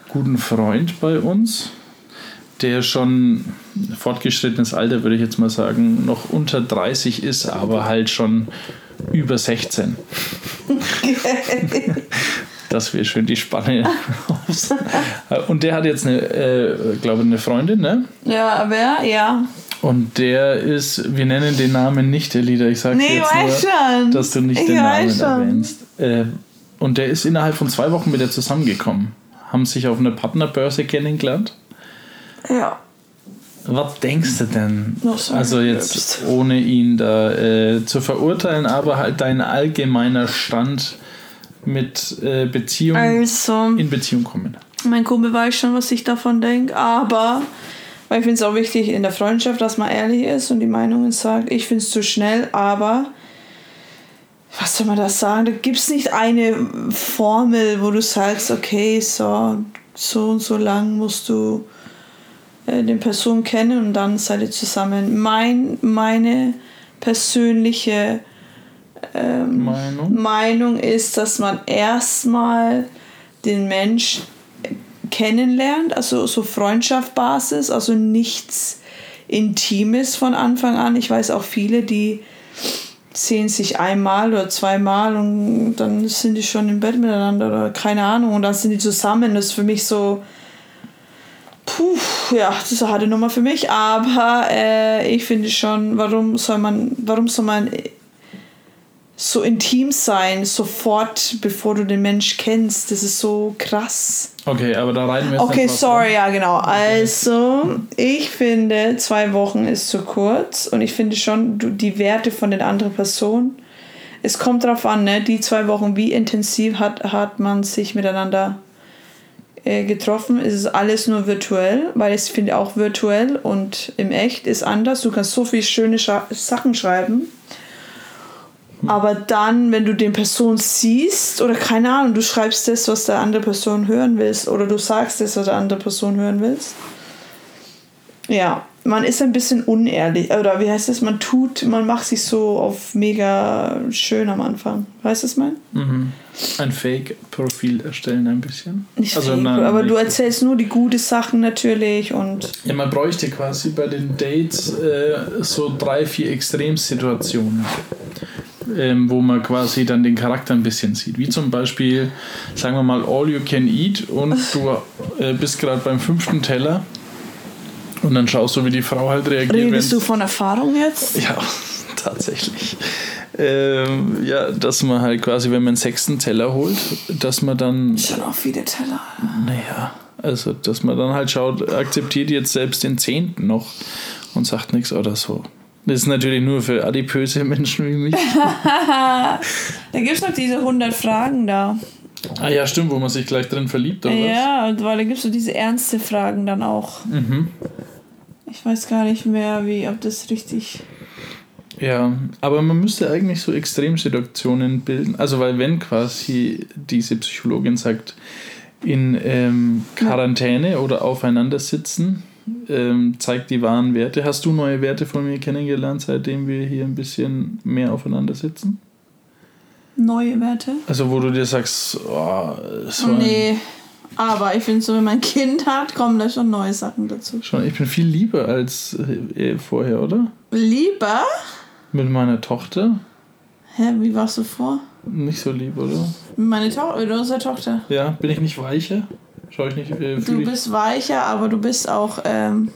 Speaker 3: guten Freund bei uns, der schon fortgeschrittenes Alter, würde ich jetzt mal sagen, noch unter 30 ist, aber halt schon über 16. Dass wir schön die Spanne. Und der hat jetzt eine, äh, glaube ich, eine Freundin, ne?
Speaker 5: Ja, wer? Ja.
Speaker 3: Und der ist, wir nennen den Namen nicht, der Lieder. Ich sage
Speaker 5: Nee,
Speaker 3: jetzt nur,
Speaker 5: schon.
Speaker 3: dass du nicht
Speaker 5: Ich
Speaker 3: den Namen
Speaker 5: schon.
Speaker 3: erwähnst. Äh, und der ist innerhalb von zwei Wochen mit der zusammengekommen. Haben sich auf einer Partnerbörse kennengelernt.
Speaker 5: Ja.
Speaker 3: Was denkst du denn?
Speaker 5: So
Speaker 3: also jetzt
Speaker 5: selbst.
Speaker 3: ohne ihn da äh, zu verurteilen, aber halt dein allgemeiner Stand mit äh, Beziehung
Speaker 5: Also,
Speaker 3: in Beziehung kommen.
Speaker 5: mein Kumpel weiß schon, was ich davon denke, aber weil ich finde es auch wichtig in der Freundschaft, dass man ehrlich ist und die Meinungen sagt. Ich finde es zu schnell, aber was soll man da sagen? Da gibt es nicht eine Formel, wo du sagst, okay, so, so und so lang musst du äh, den Person kennen und dann seid ihr zusammen. Mein, meine persönliche
Speaker 3: Meinung?
Speaker 5: Meinung ist, dass man erstmal den Mensch kennenlernt, also so Freundschaftbasis, also nichts Intimes von Anfang an. Ich weiß auch viele, die sehen sich einmal oder zweimal und dann sind die schon im Bett miteinander oder keine Ahnung und dann sind die zusammen. Das ist für mich so, puh, ja, das ist eine harte Nummer für mich, aber äh, ich finde schon, warum soll man, warum soll man so intim sein, sofort, bevor du den Mensch kennst. Das ist so krass.
Speaker 3: Okay, aber da rein wir jetzt
Speaker 5: Okay,
Speaker 3: nicht drauf
Speaker 5: sorry, ja genau. Also, ich finde, zwei Wochen ist zu kurz und ich finde schon du- die Werte von den anderen Personen. Es kommt drauf an, ne? die zwei Wochen, wie intensiv hat, hat man sich miteinander äh, getroffen. Es ist alles nur virtuell, weil ich finde auch virtuell und im Echt ist anders. Du kannst so viele schöne Scha Sachen schreiben. Aber dann, wenn du den Person siehst, oder keine Ahnung, du schreibst das, was der andere Person hören willst, oder du sagst das, was der andere Person hören willst. Ja, man ist ein bisschen unehrlich. Oder wie heißt das? Man tut, man macht sich so auf mega schön am Anfang. Weißt du, was ich meine?
Speaker 3: Mhm. Ein Fake-Profil erstellen ein bisschen.
Speaker 5: Nicht
Speaker 3: also,
Speaker 5: fake,
Speaker 3: nein,
Speaker 5: aber du
Speaker 3: nicht-
Speaker 5: erzählst nur die guten Sachen natürlich und
Speaker 3: Ja, man bräuchte quasi bei den Dates äh, so drei, vier Extremsituationen, ähm, wo man quasi dann den Charakter ein bisschen sieht. Wie zum Beispiel, sagen wir mal, All You Can Eat und du äh, bist gerade beim fünften Teller und dann schaust du, wie die Frau halt reagiert.
Speaker 5: redest du von Erfahrung jetzt?
Speaker 3: Ja, tatsächlich. Ähm, ja, dass man halt quasi, wenn man einen sechsten Teller holt, dass man dann
Speaker 5: Schon auch viele Teller.
Speaker 3: naja, also dass man dann halt schaut, akzeptiert jetzt selbst den Zehnten noch und sagt nichts oder so. Das ist natürlich nur für adipöse Menschen wie mich.
Speaker 5: Da gibt es noch diese 100 Fragen da.
Speaker 3: ah ja, stimmt, wo man sich gleich drin verliebt oder was?
Speaker 5: Ja, weil da gibt es so diese ernste Fragen dann auch. Ich weiß gar nicht mehr, wie, ob das richtig.
Speaker 3: Ja, aber man müsste eigentlich so Extremsituationen bilden. Also weil wenn quasi diese Psychologin sagt, in ähm, Quarantäne oder aufeinander sitzen, ähm, zeigt die wahren Werte. Hast du neue Werte von mir kennengelernt, seitdem wir hier ein bisschen mehr aufeinander sitzen?
Speaker 5: Neue Werte?
Speaker 3: Also wo du dir sagst, oh, so
Speaker 5: Nee. Aber ich finde so, wenn man ein Kind hat, kommen da schon neue Sachen dazu.
Speaker 3: schon, ich bin viel lieber als äh, vorher, oder?
Speaker 5: Lieber?
Speaker 3: Mit meiner Tochter
Speaker 5: Hä, wie warst du vor?
Speaker 3: nicht so lieb, oder?
Speaker 5: Meine Tochter, oder unsere Tochter.
Speaker 3: Ja, bin ich nicht weicher? Schau ich nicht, äh,
Speaker 5: Du bist weicher, aber du bist auch ähm,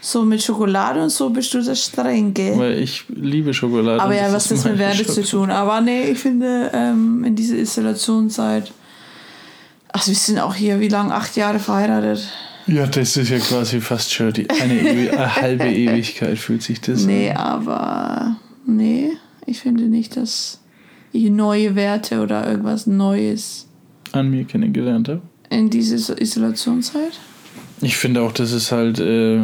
Speaker 5: so mit Schokolade und so bist du der Strenge.
Speaker 3: Weil ich liebe Schokolade.
Speaker 5: Aber ja, was
Speaker 3: ist
Speaker 5: das mit Werte zu tun? Aber nee, ich finde, ähm, in dieser Installationszeit. Also, wir sind auch hier, wie lange? Acht Jahre verheiratet?
Speaker 3: Ja, das ist ja quasi fast schon die, eine, Ewi eine halbe Ewigkeit fühlt sich das
Speaker 5: Nee,
Speaker 3: an.
Speaker 5: aber. Nee, ich finde nicht, dass ich neue Werte oder irgendwas Neues
Speaker 3: an mir kennengelernt habe.
Speaker 5: In dieser Isolationszeit.
Speaker 3: Ich finde auch, das ist halt, äh,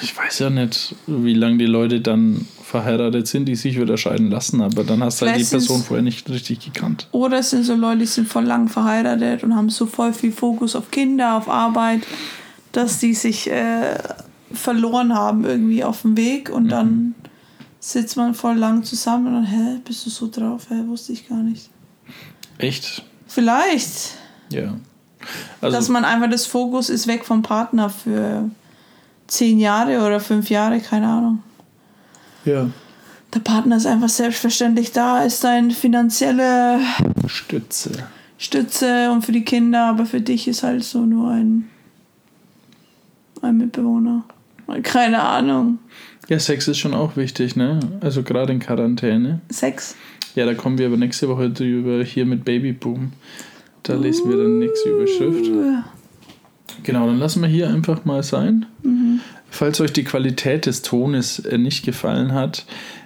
Speaker 3: ich weiß ja nicht, wie lange die Leute dann verheiratet sind, die sich wieder scheiden lassen, aber dann hast du halt die Person vorher nicht richtig gekannt.
Speaker 5: Oder es sind so Leute, die sind voll lang verheiratet und haben so voll viel Fokus auf Kinder, auf Arbeit, dass die sich äh, verloren haben irgendwie auf dem Weg und dann sitzt man voll lang zusammen und dann, hä, bist du so drauf? Hä, wusste ich gar nicht.
Speaker 3: Echt?
Speaker 5: Vielleicht,
Speaker 3: Ja. Also,
Speaker 5: dass man einfach das Fokus ist weg vom Partner für zehn Jahre oder fünf Jahre, keine Ahnung.
Speaker 3: ja.
Speaker 5: Der Partner ist einfach selbstverständlich da, ist deine finanzielle
Speaker 3: Stütze.
Speaker 5: Stütze und für die Kinder, aber für dich ist halt so nur ein, ein Mitbewohner. Keine Ahnung.
Speaker 3: Ja, Sex ist schon auch wichtig, ne? Also gerade in Quarantäne.
Speaker 5: Sex.
Speaker 3: Ja, da kommen wir aber nächste Woche drüber hier mit Babyboom. Da lesen wir dann nächste Überschrift. Genau, dann lassen wir hier einfach mal sein. Falls euch die Qualität des Tones äh, nicht gefallen hat,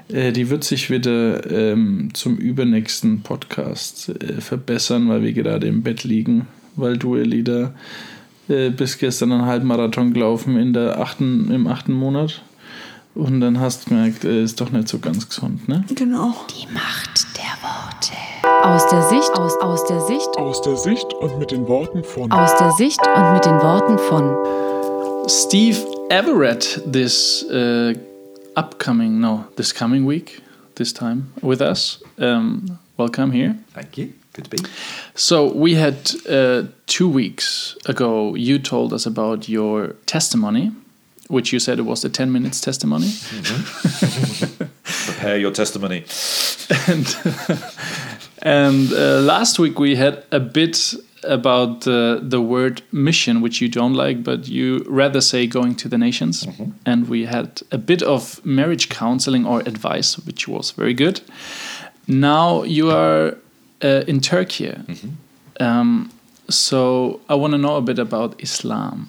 Speaker 3: äh, die wird sich wieder ähm, zum übernächsten Podcast äh, verbessern, weil wir gerade im Bett liegen, weil du, Elida, äh, bis gestern einen Halbmarathon gelaufen in der achten, im achten Monat. Und dann hast du gemerkt, äh, ist doch nicht so ganz gesund, ne?
Speaker 5: Genau.
Speaker 2: Die Macht der Worte. Aus der Sicht, aus, aus der Sicht,
Speaker 6: Aus der Sicht und mit den Worten von
Speaker 2: aus der Sicht und mit den Worten von
Speaker 3: Steve Everett this uh, upcoming, no, this coming week, this time with us. Um, welcome here.
Speaker 1: Thank you. Good to be.
Speaker 3: So, we had uh, two weeks ago, you told us about your testimony, which you said it was the 10 minutes testimony.
Speaker 1: Prepare your testimony.
Speaker 3: and and uh, last week we had a bit about the the word mission, which you don't like, but you rather say going to the nations. And we had a bit of marriage counseling or advice, which was very good. Now you are uh, in Turkey. Um, so I want to know a bit about Islam.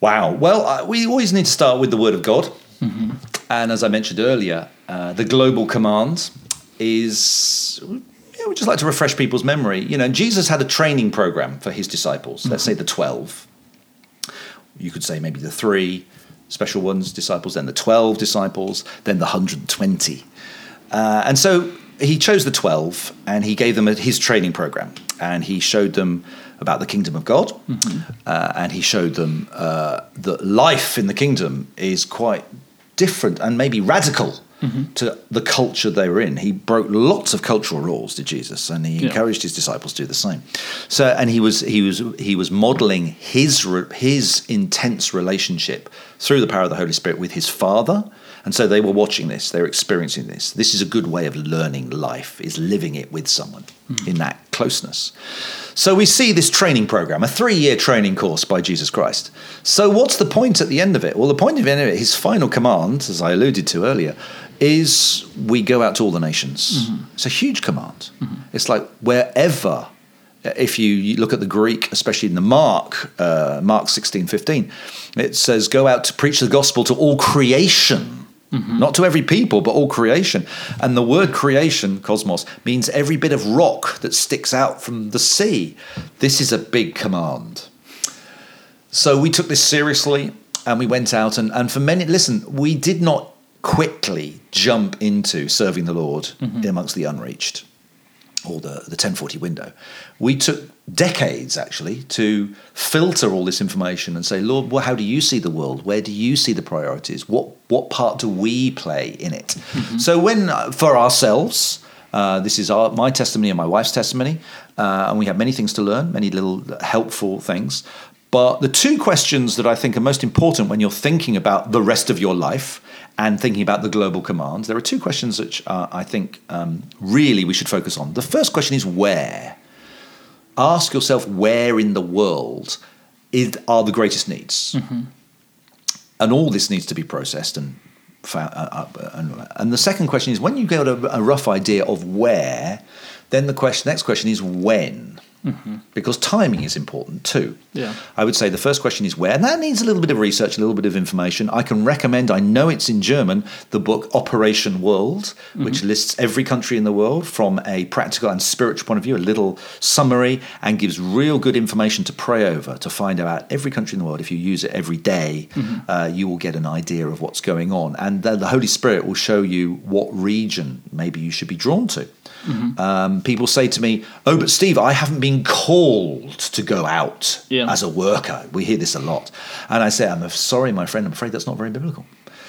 Speaker 1: Wow. Well, uh, we always need to start with the Word of God. And as I mentioned earlier, uh, the global command is. Yeah, we just like to refresh people's memory. You know, Jesus had a training program for his disciples. Let's say the 12. You could say maybe the three special ones disciples, then the 12 disciples, then the 120. Uh, and so he chose the 12 and he gave them a, his training program. And he showed them about the kingdom of God. Uh, and he showed them uh, that life in the kingdom is quite different and maybe radical to the culture they were in. He broke lots of cultural rules, did Jesus, and he
Speaker 3: Yeah.
Speaker 1: encouraged his disciples to do the same. So, and he was he was he was modeling his his intense relationship through the power of the Holy Spirit with his Father. And so they were watching this, they were experiencing this. This is a good way of learning life, is living it with someone in that closeness. So we see this training program, a three year training course by Jesus Christ. So what's the point at the end of it? Well, the point of the end of it, his final command, as I alluded to earlier, is we go out to all the nations. Mm-hmm. It's a huge command. Mm-hmm. It's like wherever if you, look at the Greek, especially in the Mark, uh, Mark 16, 15, it says, go out to preach the gospel to all creation. Mm-hmm. Not to every people, but all creation. And the word creation, cosmos, means every bit of rock that sticks out from the sea. This is a big command. So we took this seriously and we went out and, and for many listen, we did not quickly jump into serving the Lord amongst the unreached or the, the 1040 window. We took decades actually to filter all this information and say, Lord, well, how do you see the world? Where do you see the priorities? What what part do we play in it? So when uh, for ourselves, uh, this is our, my testimony and my wife's testimony, uh, and we have many things to learn, many little helpful things. But the two questions that I think are most important when you're thinking about the rest of your life and thinking about the global command, there are two questions which uh, I think um, really we should focus on. The first question is where. Ask yourself where in the world is, are the greatest needs, and all this needs to be processed and. found- uh, uh, and, and the second question is when you get a, a rough idea of where, then the question, next question is when. Because timing is important too.
Speaker 3: Yeah.
Speaker 1: I would say the first question is where, and that needs a little bit of research, a little bit of information. I can recommend, I know it's in German, the book Operation World, which lists every country in the world from a practical and spiritual point of view, a little summary, and gives real good information to pray over to find out every country in the world. If you use it every day, uh, you will get an idea of what's going on. And the, the Holy Spirit will show you what region maybe you should be drawn to. Um, people say to me, "Oh, but Steve, I haven't been called to go out
Speaker 3: Yeah.
Speaker 1: as a worker." We hear this a lot, and I say, "I'm sorry, my friend. I'm afraid that's not very biblical,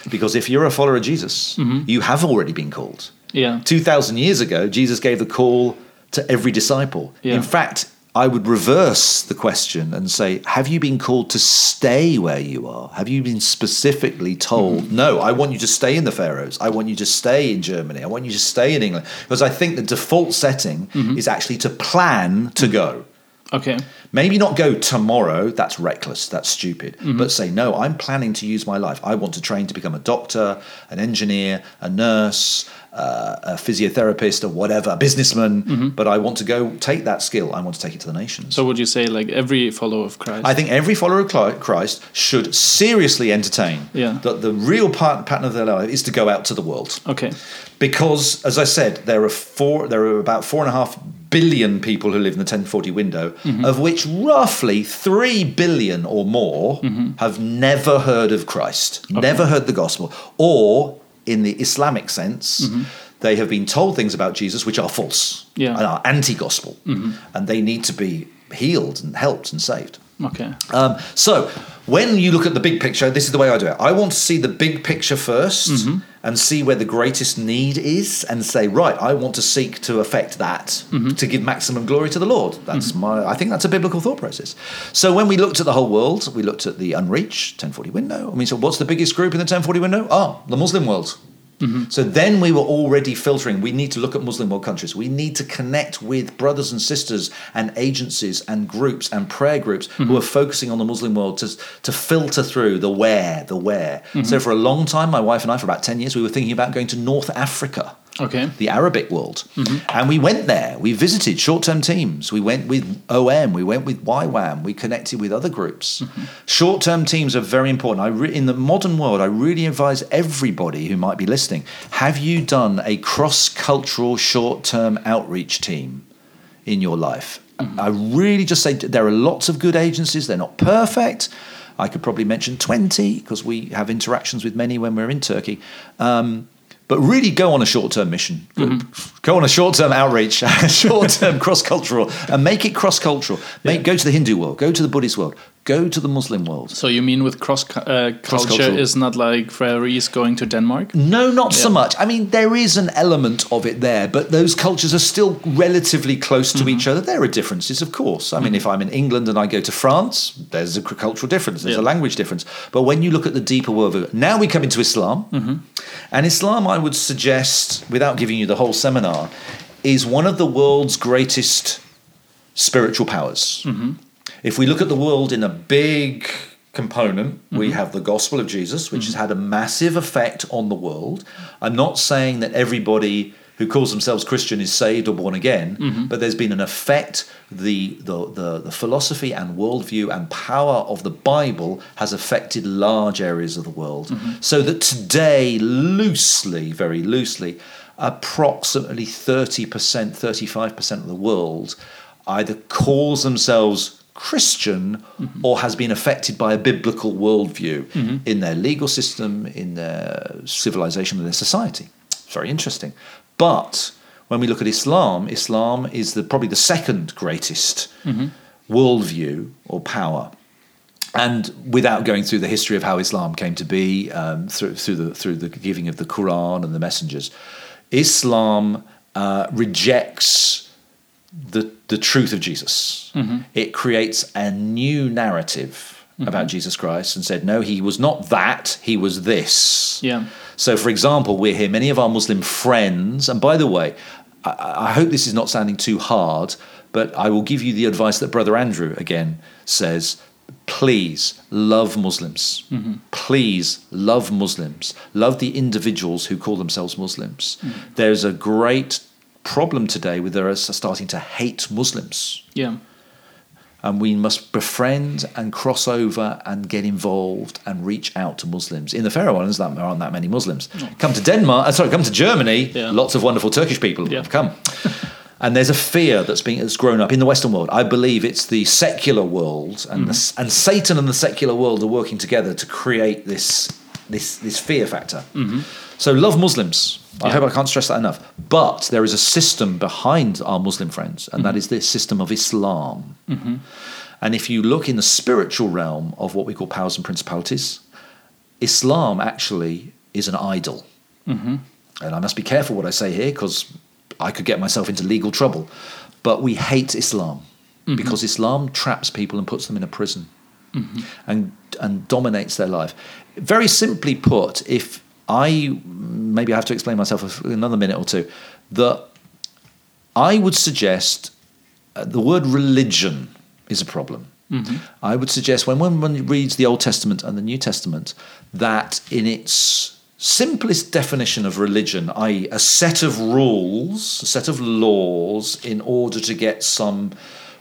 Speaker 1: because if you're a follower of Jesus, you have already been called.
Speaker 3: Yeah.
Speaker 1: Two thousand years ago, Jesus gave the call to every disciple.
Speaker 3: Yeah.
Speaker 1: In fact." I would reverse the question and say, Have you been called to stay where you are? Have you been specifically told, mm-hmm. No, I want you to stay in the Faroes. I want you to stay in Germany. I want you to stay in England? Because I think the default setting mm-hmm. is actually to plan to go. Mm-hmm.
Speaker 3: Okay.
Speaker 1: Maybe not go tomorrow, that's reckless, that's stupid. But say, no, I'm planning to use my life. I want to train to become a doctor, an engineer, a nurse, uh, a physiotherapist, or whatever, a businessman. Mm-hmm. But I want to go take that skill, I want to take it to the nations.
Speaker 3: So would you say like every follower of Christ?
Speaker 1: I think every follower of Christ should seriously entertain
Speaker 3: Yeah.
Speaker 1: that the real part, pattern of their life is to go out to the world
Speaker 3: okay.
Speaker 1: because, as I said, there are four. There are about four and a half billion people who live in the 1040 window, mm-hmm. of which roughly three billion or more mm-hmm. have never heard of Christ, never heard the gospel, or in the Islamic sense. Mm-hmm. They have been told things about Jesus which are false
Speaker 3: Yeah.
Speaker 1: and are anti-gospel, mm-hmm. and they need to be healed and helped and saved.
Speaker 3: Okay.
Speaker 1: Um, so when you look at the big picture, this is the way I do it. I want to see the big picture 1st and see where the greatest need is, and say, right, I want to seek to affect that to give maximum glory to the Lord. That's my. I think that's a biblical thought process. So when we looked at the whole world, we looked at the unreached 1040 window. I mean, so what's the biggest group in the 1040 window? Ah, the Muslim world. Mm-hmm. So then we were already filtering. We need to look at Muslim world countries. We need to connect with brothers and sisters and agencies and groups and prayer groups who mm-hmm. are focusing on the Muslim world to, to filter through the where, the where. Mm-hmm. So for a long time, my wife and I, for about 10 years, we were thinking about going to North Africa
Speaker 3: Okay.
Speaker 1: the Arabic world. Mm-hmm. And we went there. We visited short term teams. We went with OM. We went with YWAM. We connected with other groups. Mm-hmm. Short term teams are very important. I re- in the modern world, I really advise everybody who might be listening have you done a cross cultural short term outreach team in your life? Mm-hmm. I really just say there are lots of good agencies. They're not perfect. I could probably mention 20 because we have interactions with many when we're in Turkey. Um, but really go on a short term mission. Go- mm-hmm. Go on a short term outreach, short term cross cultural, and make it cross cultural. Make Go to the Hindu world, go to the Buddhist world, go to the Muslim world.
Speaker 3: So you mean with cross uh, culture is not like Ferraris going to Denmark?
Speaker 1: No, not so much. I mean, there is an element of it there, but those cultures are still relatively close to each mhm. other. There are differences, of course. I mean, mhm. if I'm in England and I go to France, there's a cultural difference, there's
Speaker 3: Yeah.
Speaker 1: a language difference. But when you look at the deeper world now we come into Islam. Mm-hmm. And Islam, I would suggest, without giving you the whole seminar, is one of the world's greatest spiritual powers. Mm-hmm. If we look at the world in a big component, we mm-hmm. have the gospel of Jesus, which has mm-hmm. had a massive effect on the world. I'm not saying that everybody who calls themselves Christian is saved or born again, mm-hmm. but there's been an effect. The, the, the, the philosophy and worldview and power of the Bible has affected large areas of the world. So that today, loosely, very loosely, approximately 30%, 35% of the world either calls themselves Christian or has been affected by a biblical worldview in their legal system, in their civilization, in their society. It's very interesting. But when we look at Islam, Islam is the, probably the second greatest worldview or power. And without going through the history of how Islam came to be, um, through, through, the, through the giving of the Quran and the messengers, Islam uh, rejects the, the truth of Jesus. Mm-hmm. It creates a new narrative mm-hmm. about Jesus Christ and said, no, he was not that, he was this.
Speaker 3: Yeah.
Speaker 1: So, for example, we hear many of our Muslim friends, and by the way, I, I hope this is not sounding too hard, but I will give you the advice that Brother Andrew again says please love Muslims. Mm-hmm. Please love Muslims. Love the individuals who call themselves Muslims. There's a great problem today with us starting to hate Muslims.
Speaker 3: Yeah.
Speaker 1: And we must befriend and cross over and get involved and reach out to Muslims. In the Faroe Islands, there aren't that many Muslims. Come to Denmark, uh, sorry, come to Germany,
Speaker 3: Yeah.
Speaker 1: lots of wonderful Turkish people
Speaker 3: Yeah.
Speaker 1: have come. and there's a fear that's been that's grown up in the Western world. I believe it's the secular world and the, and Satan and the secular world are working together to create this this this fear factor. So love Muslims. I hope I can't stress that enough. But there is a system behind our Muslim friends, and that mm-hmm. is the system of Islam. Mm-hmm. And if you look in the spiritual realm of what we call powers and principalities, Islam actually is an idol. Mm-hmm. And I must be careful what I say here because I could get myself into legal trouble. But we hate Islam because Islam traps people and puts them in a prison and, and dominates their life. Very simply put, if I maybe I have to explain myself another minute or two, that I would suggest uh, the word religion is a problem. Mm-hmm. I would suggest when one, one reads the Old Testament and the New Testament that in its simplest definition of religion, i.e., a set of rules, a set of laws in order to get some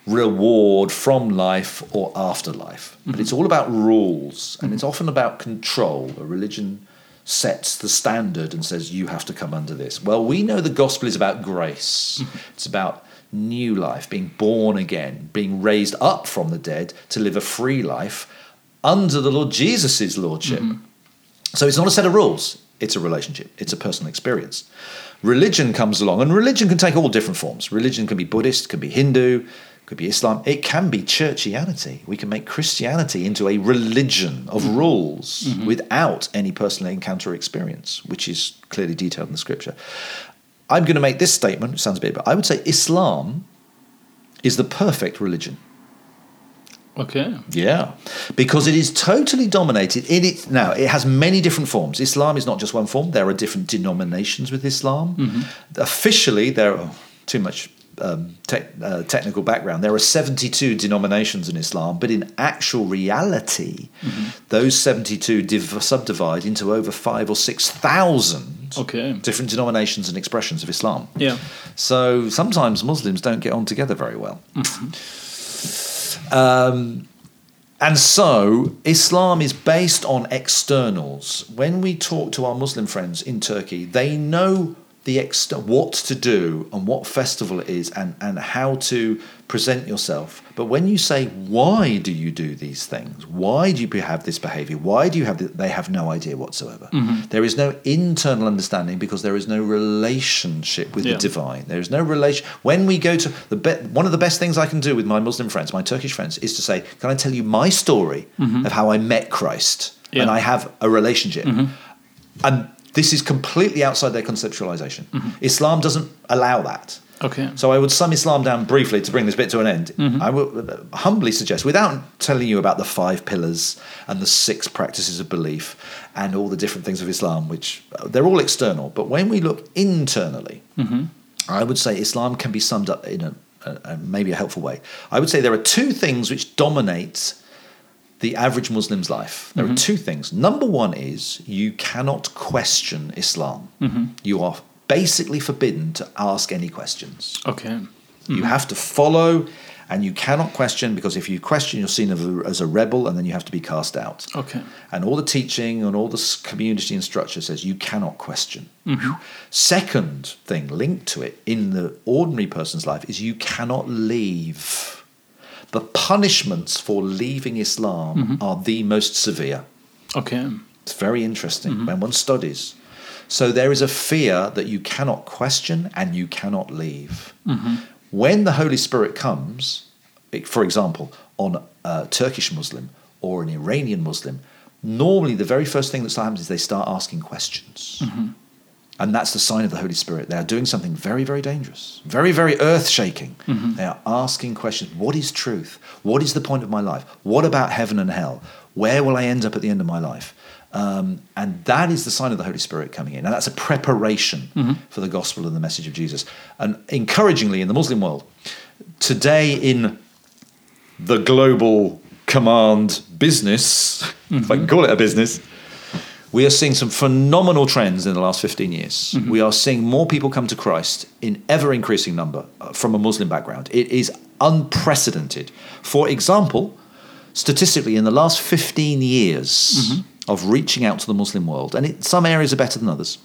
Speaker 1: reward from life or afterlife. But mm-hmm. it's all about rules and mm-hmm. it's often about control. A religion sets the standard and says, you have to come under this. Well, we know the gospel is about grace, it's about new life, being born again, being raised up from the dead to live a free life under the Lord Jesus' lordship. Mm-hmm. So it's not a set of rules, it's a relationship, it's a personal experience. Religion comes along, and religion can take all different forms. Religion can be Buddhist, can be Hindu, could be Islam, it can be churchianity. We can make Christianity into a religion of mm-hmm. rules mm-hmm. without any personal encounter or experience, which is clearly detailed in the scripture. I'm going to make this statement, which sounds a bit, but I would say Islam is the perfect religion.
Speaker 3: Okay.
Speaker 1: Yeah, because it is totally dominated in it. Now it has many different forms. Islam is not just one form. There are different denominations with Islam. Mm-hmm. Officially, there are too much um, tech uh, technical background. There are seventy-two denominations in Islam, but in actual reality, those seventy-two div- subdivide into over five or six thousand
Speaker 3: Okay.
Speaker 1: different denominations and expressions of Islam.
Speaker 3: Yeah.
Speaker 1: So sometimes Muslims don't get on together very well. Um, and so Islam is based on externals. When we talk to our Muslim friends in Turkey, they know the ex- what to do and what festival it is and, and how to present yourself. But when you say, why do you do these things? Why do you have this behavior? Why do you have this? They have no idea whatsoever. Mm-hmm. There is no internal understanding because there is no relationship with
Speaker 3: Yeah.
Speaker 1: the divine. There is no relation. When we go to the be- one of the best things I can do with my Muslim friends, my Turkish friends, is to say, "Can I tell you my story mm-hmm. of how I met Christ
Speaker 3: Yeah.
Speaker 1: and I have a relationship?" Mm-hmm. And this is completely outside their conceptualization. Islam doesn't allow that.
Speaker 3: Okay.
Speaker 1: So I would sum Islam down briefly to bring this bit to an end. I would uh, humbly suggest, without telling you about the five pillars and the six practices of belief and all the different things of Islam, which uh, they're all external, but when we look internally, I would say Islam can be summed up in a, a, a maybe a helpful way. I would say there are two things which dominate the average Muslim's life. There are mm-hmm. two things. Number one is you cannot question Islam. Mm-hmm. You are basically forbidden to ask any questions.
Speaker 3: Okay.
Speaker 1: You mm-hmm. have to follow and you cannot question because if you question, you're seen as a, rebel and then you have to be cast out.
Speaker 3: Okay.
Speaker 1: And all the teaching and all the community and structure says you cannot question. Second thing linked to it in the ordinary person's life is you cannot leave. The punishments for leaving Islam mm-hmm. are the most severe.
Speaker 3: Okay.
Speaker 1: It's very interesting mm-hmm. when one studies. So there is a fear that you cannot question and you cannot leave. Mm-hmm. When the Holy Spirit comes, for example, on a Turkish Muslim or an Iranian Muslim, normally the very first thing that happens is they start asking questions. And that's the sign of the Holy Spirit. They are doing something very, very dangerous, very, very earth shaking. Mm-hmm. They are asking questions What is truth? What is the point of my life? What about heaven and hell? Where will I end up at the end of my life? Um, and that is the sign of the Holy Spirit coming in. And that's a preparation mm-hmm. for the gospel and the message of Jesus. And encouragingly, in the Muslim world, today in the global command business, if I can mm-hmm. call it a business, We are seeing some phenomenal trends in the last 15 years. We are seeing more people come to Christ in ever increasing number uh, from a Muslim background. It is unprecedented. For example, statistically, in the last 15 years of reaching out to the Muslim world, and it, some areas are better than others,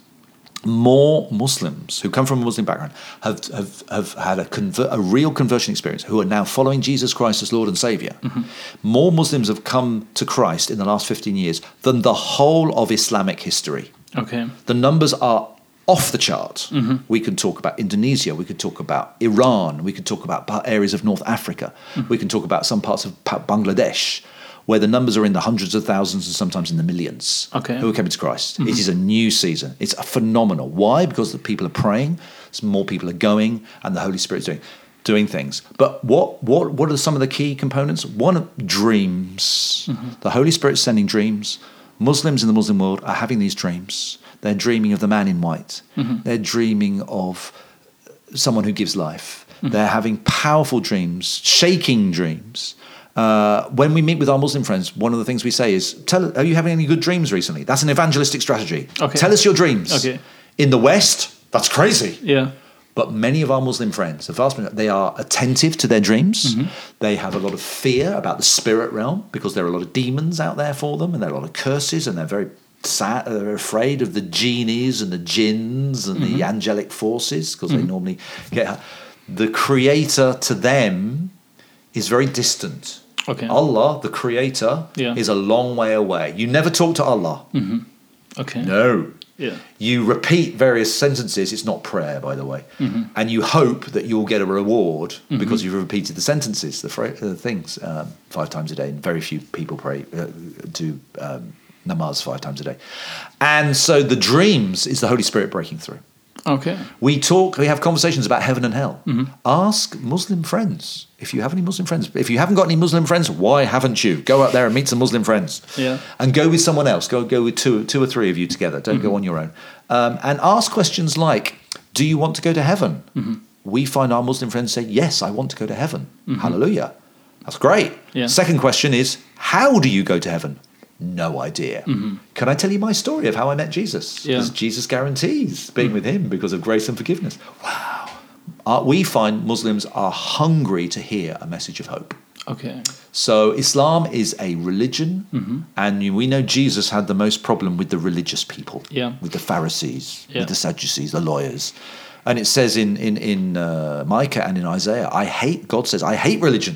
Speaker 1: more Muslims who come from a Muslim background have, have, have had a, conver- a real conversion experience who are now following Jesus Christ as Lord and Savior. Mm-hmm. More Muslims have come to Christ in the last 15 years than the whole of Islamic history.
Speaker 3: Okay.
Speaker 1: The numbers are off the chart. Mm-hmm. We can talk about Indonesia, we could talk about Iran, we could talk about areas of North Africa, mm-hmm. we can talk about some parts of Bangladesh. Where the numbers are in the hundreds of thousands and sometimes in the millions
Speaker 3: Okay.
Speaker 1: who are coming to Christ. It mm-hmm. is a new season. It's a phenomenal. Why? Because the people are praying, more people are going, and the Holy Spirit's doing doing things. But what what what are some of the key components? One, dreams. Mm-hmm. The Holy Spirit's sending dreams. Muslims in the Muslim world are having these dreams. They're dreaming of the man in white. Mm-hmm. They're dreaming of someone who gives life. They're having powerful dreams, shaking dreams. Uh, when we meet with our Muslim friends, one of the things we say is, "Tell, are you having any good dreams recently?" That's an evangelistic strategy.
Speaker 3: Okay.
Speaker 1: Tell us your dreams.
Speaker 3: Okay.
Speaker 1: In the West, that's crazy.
Speaker 3: Yeah.
Speaker 1: But many of our Muslim friends, the vast majority, they are attentive to their dreams. Mm-hmm. They have a lot of fear about the spirit realm because there are a lot of demons out there for them, and there are a lot of curses, and they're very sad. They're afraid of the genies and the jinns and the mm-hmm. angelic forces because they mm-hmm. normally get. The Creator to them is very distant.
Speaker 3: Okay.
Speaker 1: Allah, the Creator,
Speaker 3: Yeah.
Speaker 1: is a long way away. You never talk to Allah.
Speaker 3: Okay.
Speaker 1: No.
Speaker 3: Yeah.
Speaker 1: You repeat various sentences. It's not prayer, by the way, and you hope that you'll get a reward because you've repeated the sentences, the, fra- uh, things, um, five times a day. And very few people pray uh, do um, namaz five times a day, and so the dreams is the Holy Spirit breaking through.
Speaker 3: Okay.
Speaker 1: We talk, we have conversations about heaven and hell. Mm-hmm. Ask Muslim friends if you have any Muslim friends. If you haven't got any Muslim friends, why haven't you? Go out there and meet some Muslim friends.
Speaker 3: Yeah.
Speaker 1: And go with someone else. Go go with two, two or three of you together. Don't go mm-hmm. on your own. Um, and ask questions like, "Do you want to go to heaven?" Mm-hmm. We find our Muslim friends say, "Yes, I want to go to heaven." Hallelujah. That's great.
Speaker 3: Yeah.
Speaker 1: Second question is, "How do you go to heaven?" No idea. Can I tell you my story of how I met Jesus?
Speaker 3: Yeah.
Speaker 1: Because Jesus guarantees being with him because of grace and forgiveness. Wow. Uh, we find Muslims are hungry to hear a message of hope.
Speaker 3: Okay.
Speaker 1: So Islam is a religion, and we know Jesus had the most problem with the religious people,
Speaker 3: Yeah.
Speaker 1: with the Pharisees,
Speaker 3: Yeah.
Speaker 1: with the Sadducees, the lawyers. And it says in in in uh, Micah and in Isaiah, I hate. God says, I hate religion.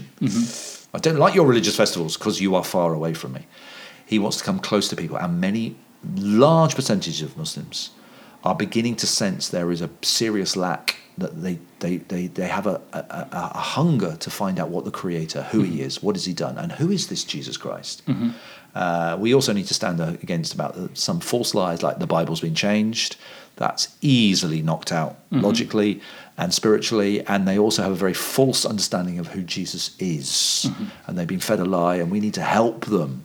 Speaker 1: I don't like your religious festivals because you are far away from me. He wants to come close to people, and many large percentage of Muslims are beginning to sense there is a serious lack that they they, they, they have a, a, a hunger to find out what the creator who he mm-hmm. is what has he done and who is this jesus christ? Mm-hmm. Uh, we also need to stand against about some false lies like the bible's been changed. That's easily knocked out mm-hmm. logically and spiritually and they also have a very false understanding of who jesus is. And they've been fed a lie and we need to help them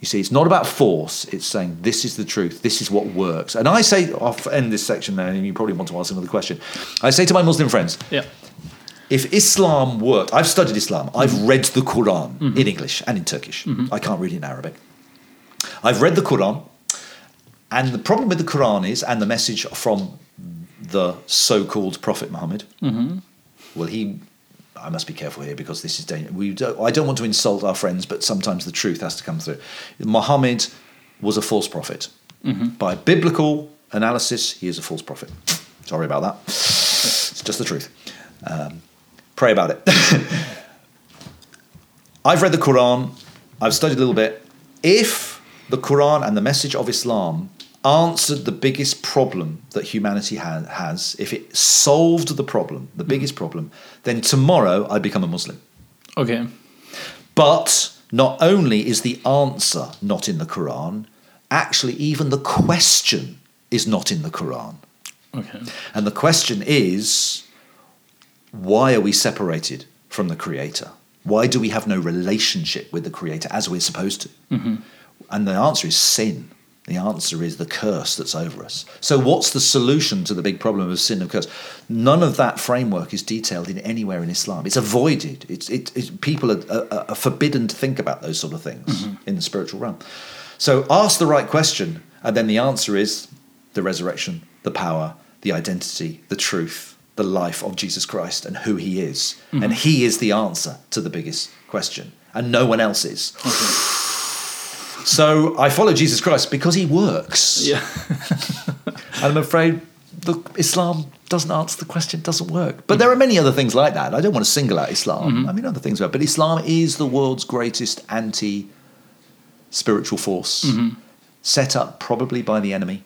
Speaker 1: you see, it's not about force. It's saying this is the truth. This is what works. And I say, I'll end this section now, and you probably want to ask another question. I say to my Muslim friends,
Speaker 3: Yeah.
Speaker 1: if Islam worked, I've studied Islam. I've mm-hmm. read the Quran in mm-hmm. English and in Turkish. Mm-hmm. I can't read it in Arabic. I've read the Quran, and the problem with the Quran is, and the message from the so-called Prophet Muhammad. Well, he. I must be careful here because this is dangerous. We don't, I don't want to insult our friends, but sometimes the truth has to come through. Muhammad was a false prophet. By biblical analysis, he is a false prophet. Sorry about that. It's just the truth. Um, pray about it. I've read the Quran, I've studied a little bit. If the Quran and the message of Islam answered the biggest problem that humanity ha- has, if it solved the problem, the hmm. biggest problem, then tomorrow I become a Muslim.
Speaker 3: Okay.
Speaker 1: But not only is the answer not in the Quran, actually, even the question is not in the Quran.
Speaker 3: Okay.
Speaker 1: And the question is why are we separated from the Creator? Why do we have no relationship with the Creator as we're supposed to? Mm-hmm. And the answer is sin. The answer is the curse that's over us. So, what's the solution to the big problem of sin and curse? None of that framework is detailed in anywhere in Islam. It's avoided. It's, it, people are, are, are forbidden to think about those sort of things mm-hmm. in the spiritual realm. So, ask the right question And then the answer is the resurrection, the power, the identity, the truth, the life of Jesus Christ and who he is. Mm-hmm. And he is the answer to the biggest question, and no one else is. So I follow Jesus Christ because he works.
Speaker 3: Yeah.
Speaker 1: And I'm afraid the Islam doesn't answer the question, doesn't work. But there are many other things like that. I don't want to single out Islam. Mm-hmm. I mean, other things, are- but Islam is the world's greatest anti spiritual force, mm-hmm. set up probably by the enemy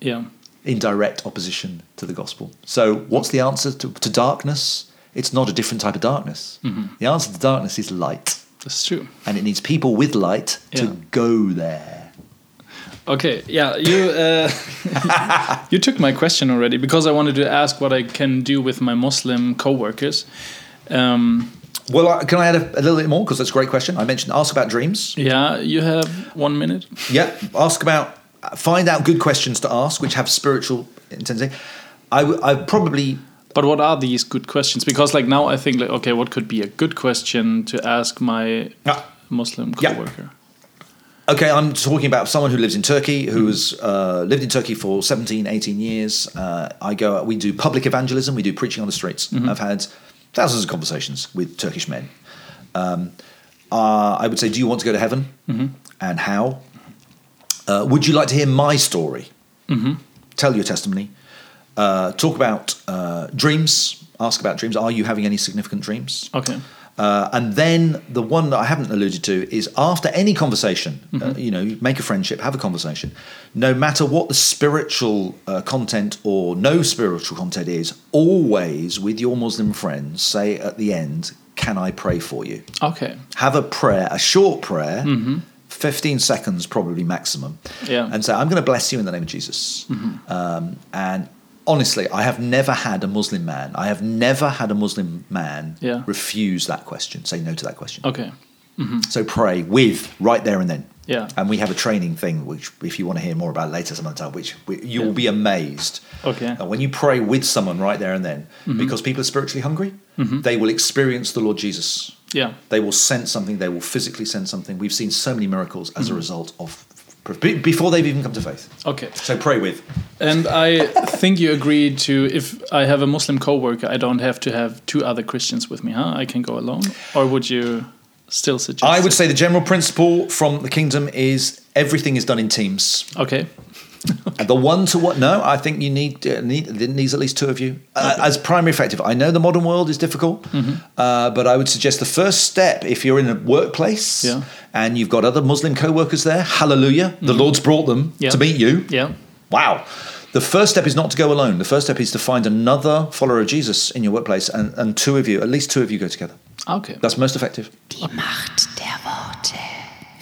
Speaker 3: Yeah.
Speaker 1: in direct opposition to the gospel. So, what's the answer to, to darkness? It's not a different type of darkness. Mm-hmm. The answer to darkness is light,
Speaker 3: That's true.
Speaker 1: and it needs people with light
Speaker 3: Yeah.
Speaker 1: to go there.
Speaker 3: Okay, yeah, you uh, you took my question already because I wanted to ask what I can do with my Muslim coworkers. Um,
Speaker 1: Well, uh, can I add a, a little bit more? Because that's a great question. I mentioned ask about dreams.
Speaker 3: yeah, you have one minute.
Speaker 1: Yeah, ask about, find out good questions to ask, which have spiritual intensity. I, w- I probably,
Speaker 3: But what are these good questions? Because like now I think like okay, what could be a good question to ask my. Muslim
Speaker 1: Yeah.
Speaker 3: coworker?
Speaker 1: okay, I'm talking about someone who lives in Turkey, who has uh, lived in Turkey for 17, 18 years. Uh, I go, we do public evangelism, we do preaching on the streets. I've had thousands of conversations with Turkish men. Um, uh, I would say, do you want to go to heaven? And how? Uh, would you like to hear my story? Tell your testimony. Uh, talk about uh, dreams. Ask about dreams. Are you having any significant dreams?
Speaker 3: Okay.
Speaker 1: Uh, and then the one that I haven't alluded to is after any conversation, uh, you know, make a friendship, have a conversation. No matter what the spiritual uh, content or no spiritual content is, always with your Muslim friends say at the end, Can I pray for you?
Speaker 3: Okay.
Speaker 1: Have a prayer, a short prayer, 15 seconds probably maximum,
Speaker 3: Yeah.
Speaker 1: and say, I'm going to bless you in the name of Jesus. Um, and honestly, I have never had a Muslim man, I have never had a Muslim man
Speaker 3: Yeah.
Speaker 1: refuse that question, say no to that question.
Speaker 3: Okay.
Speaker 1: So pray with right there and then.
Speaker 3: Yeah.
Speaker 1: And we have a training thing, which if you want to hear more about later some other time, which we, you will be amazed.
Speaker 3: Okay.
Speaker 1: And when you pray with someone right there and then,
Speaker 3: Mm-hmm.
Speaker 1: because people are spiritually hungry, they will experience the Lord Jesus.
Speaker 3: Yeah.
Speaker 1: They will sense something. They will physically sense something. We've seen so many miracles as a
Speaker 3: Mm-hmm.
Speaker 1: result of before they've even come to faith.
Speaker 3: Okay.
Speaker 1: So pray with.
Speaker 3: And I think you agreed to if I have a Muslim coworker, I don't have to have two other Christians with me, huh? I can go alone, or would you still suggest?
Speaker 1: I would
Speaker 3: it?
Speaker 1: say the general principle from the kingdom is everything is done in teams.
Speaker 3: Okay.
Speaker 1: And the one to what? No, I think you need uh, need needs at least two of you uh, as primary effective. I know the modern world is difficult,
Speaker 3: Mm-hmm.
Speaker 1: uh, but I would suggest the first step if you're in a workplace
Speaker 3: Yeah.
Speaker 1: and you've got other Muslim co-workers there. Hallelujah, the Lord's brought them
Speaker 3: Mm-hmm. Yeah.
Speaker 1: to meet you.
Speaker 3: Yeah.
Speaker 1: Wow. The first step is not to go alone. The first step is to find another follower of Jesus in your workplace, and, and two of you, at least two of you, go together.
Speaker 3: Okay.
Speaker 1: That's most effective.
Speaker 2: Die Macht der Worte.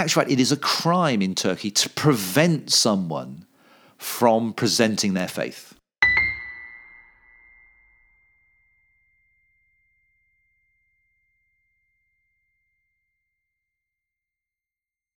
Speaker 1: Actual fact, it is a crime in Turkey to prevent someone from presenting their faith.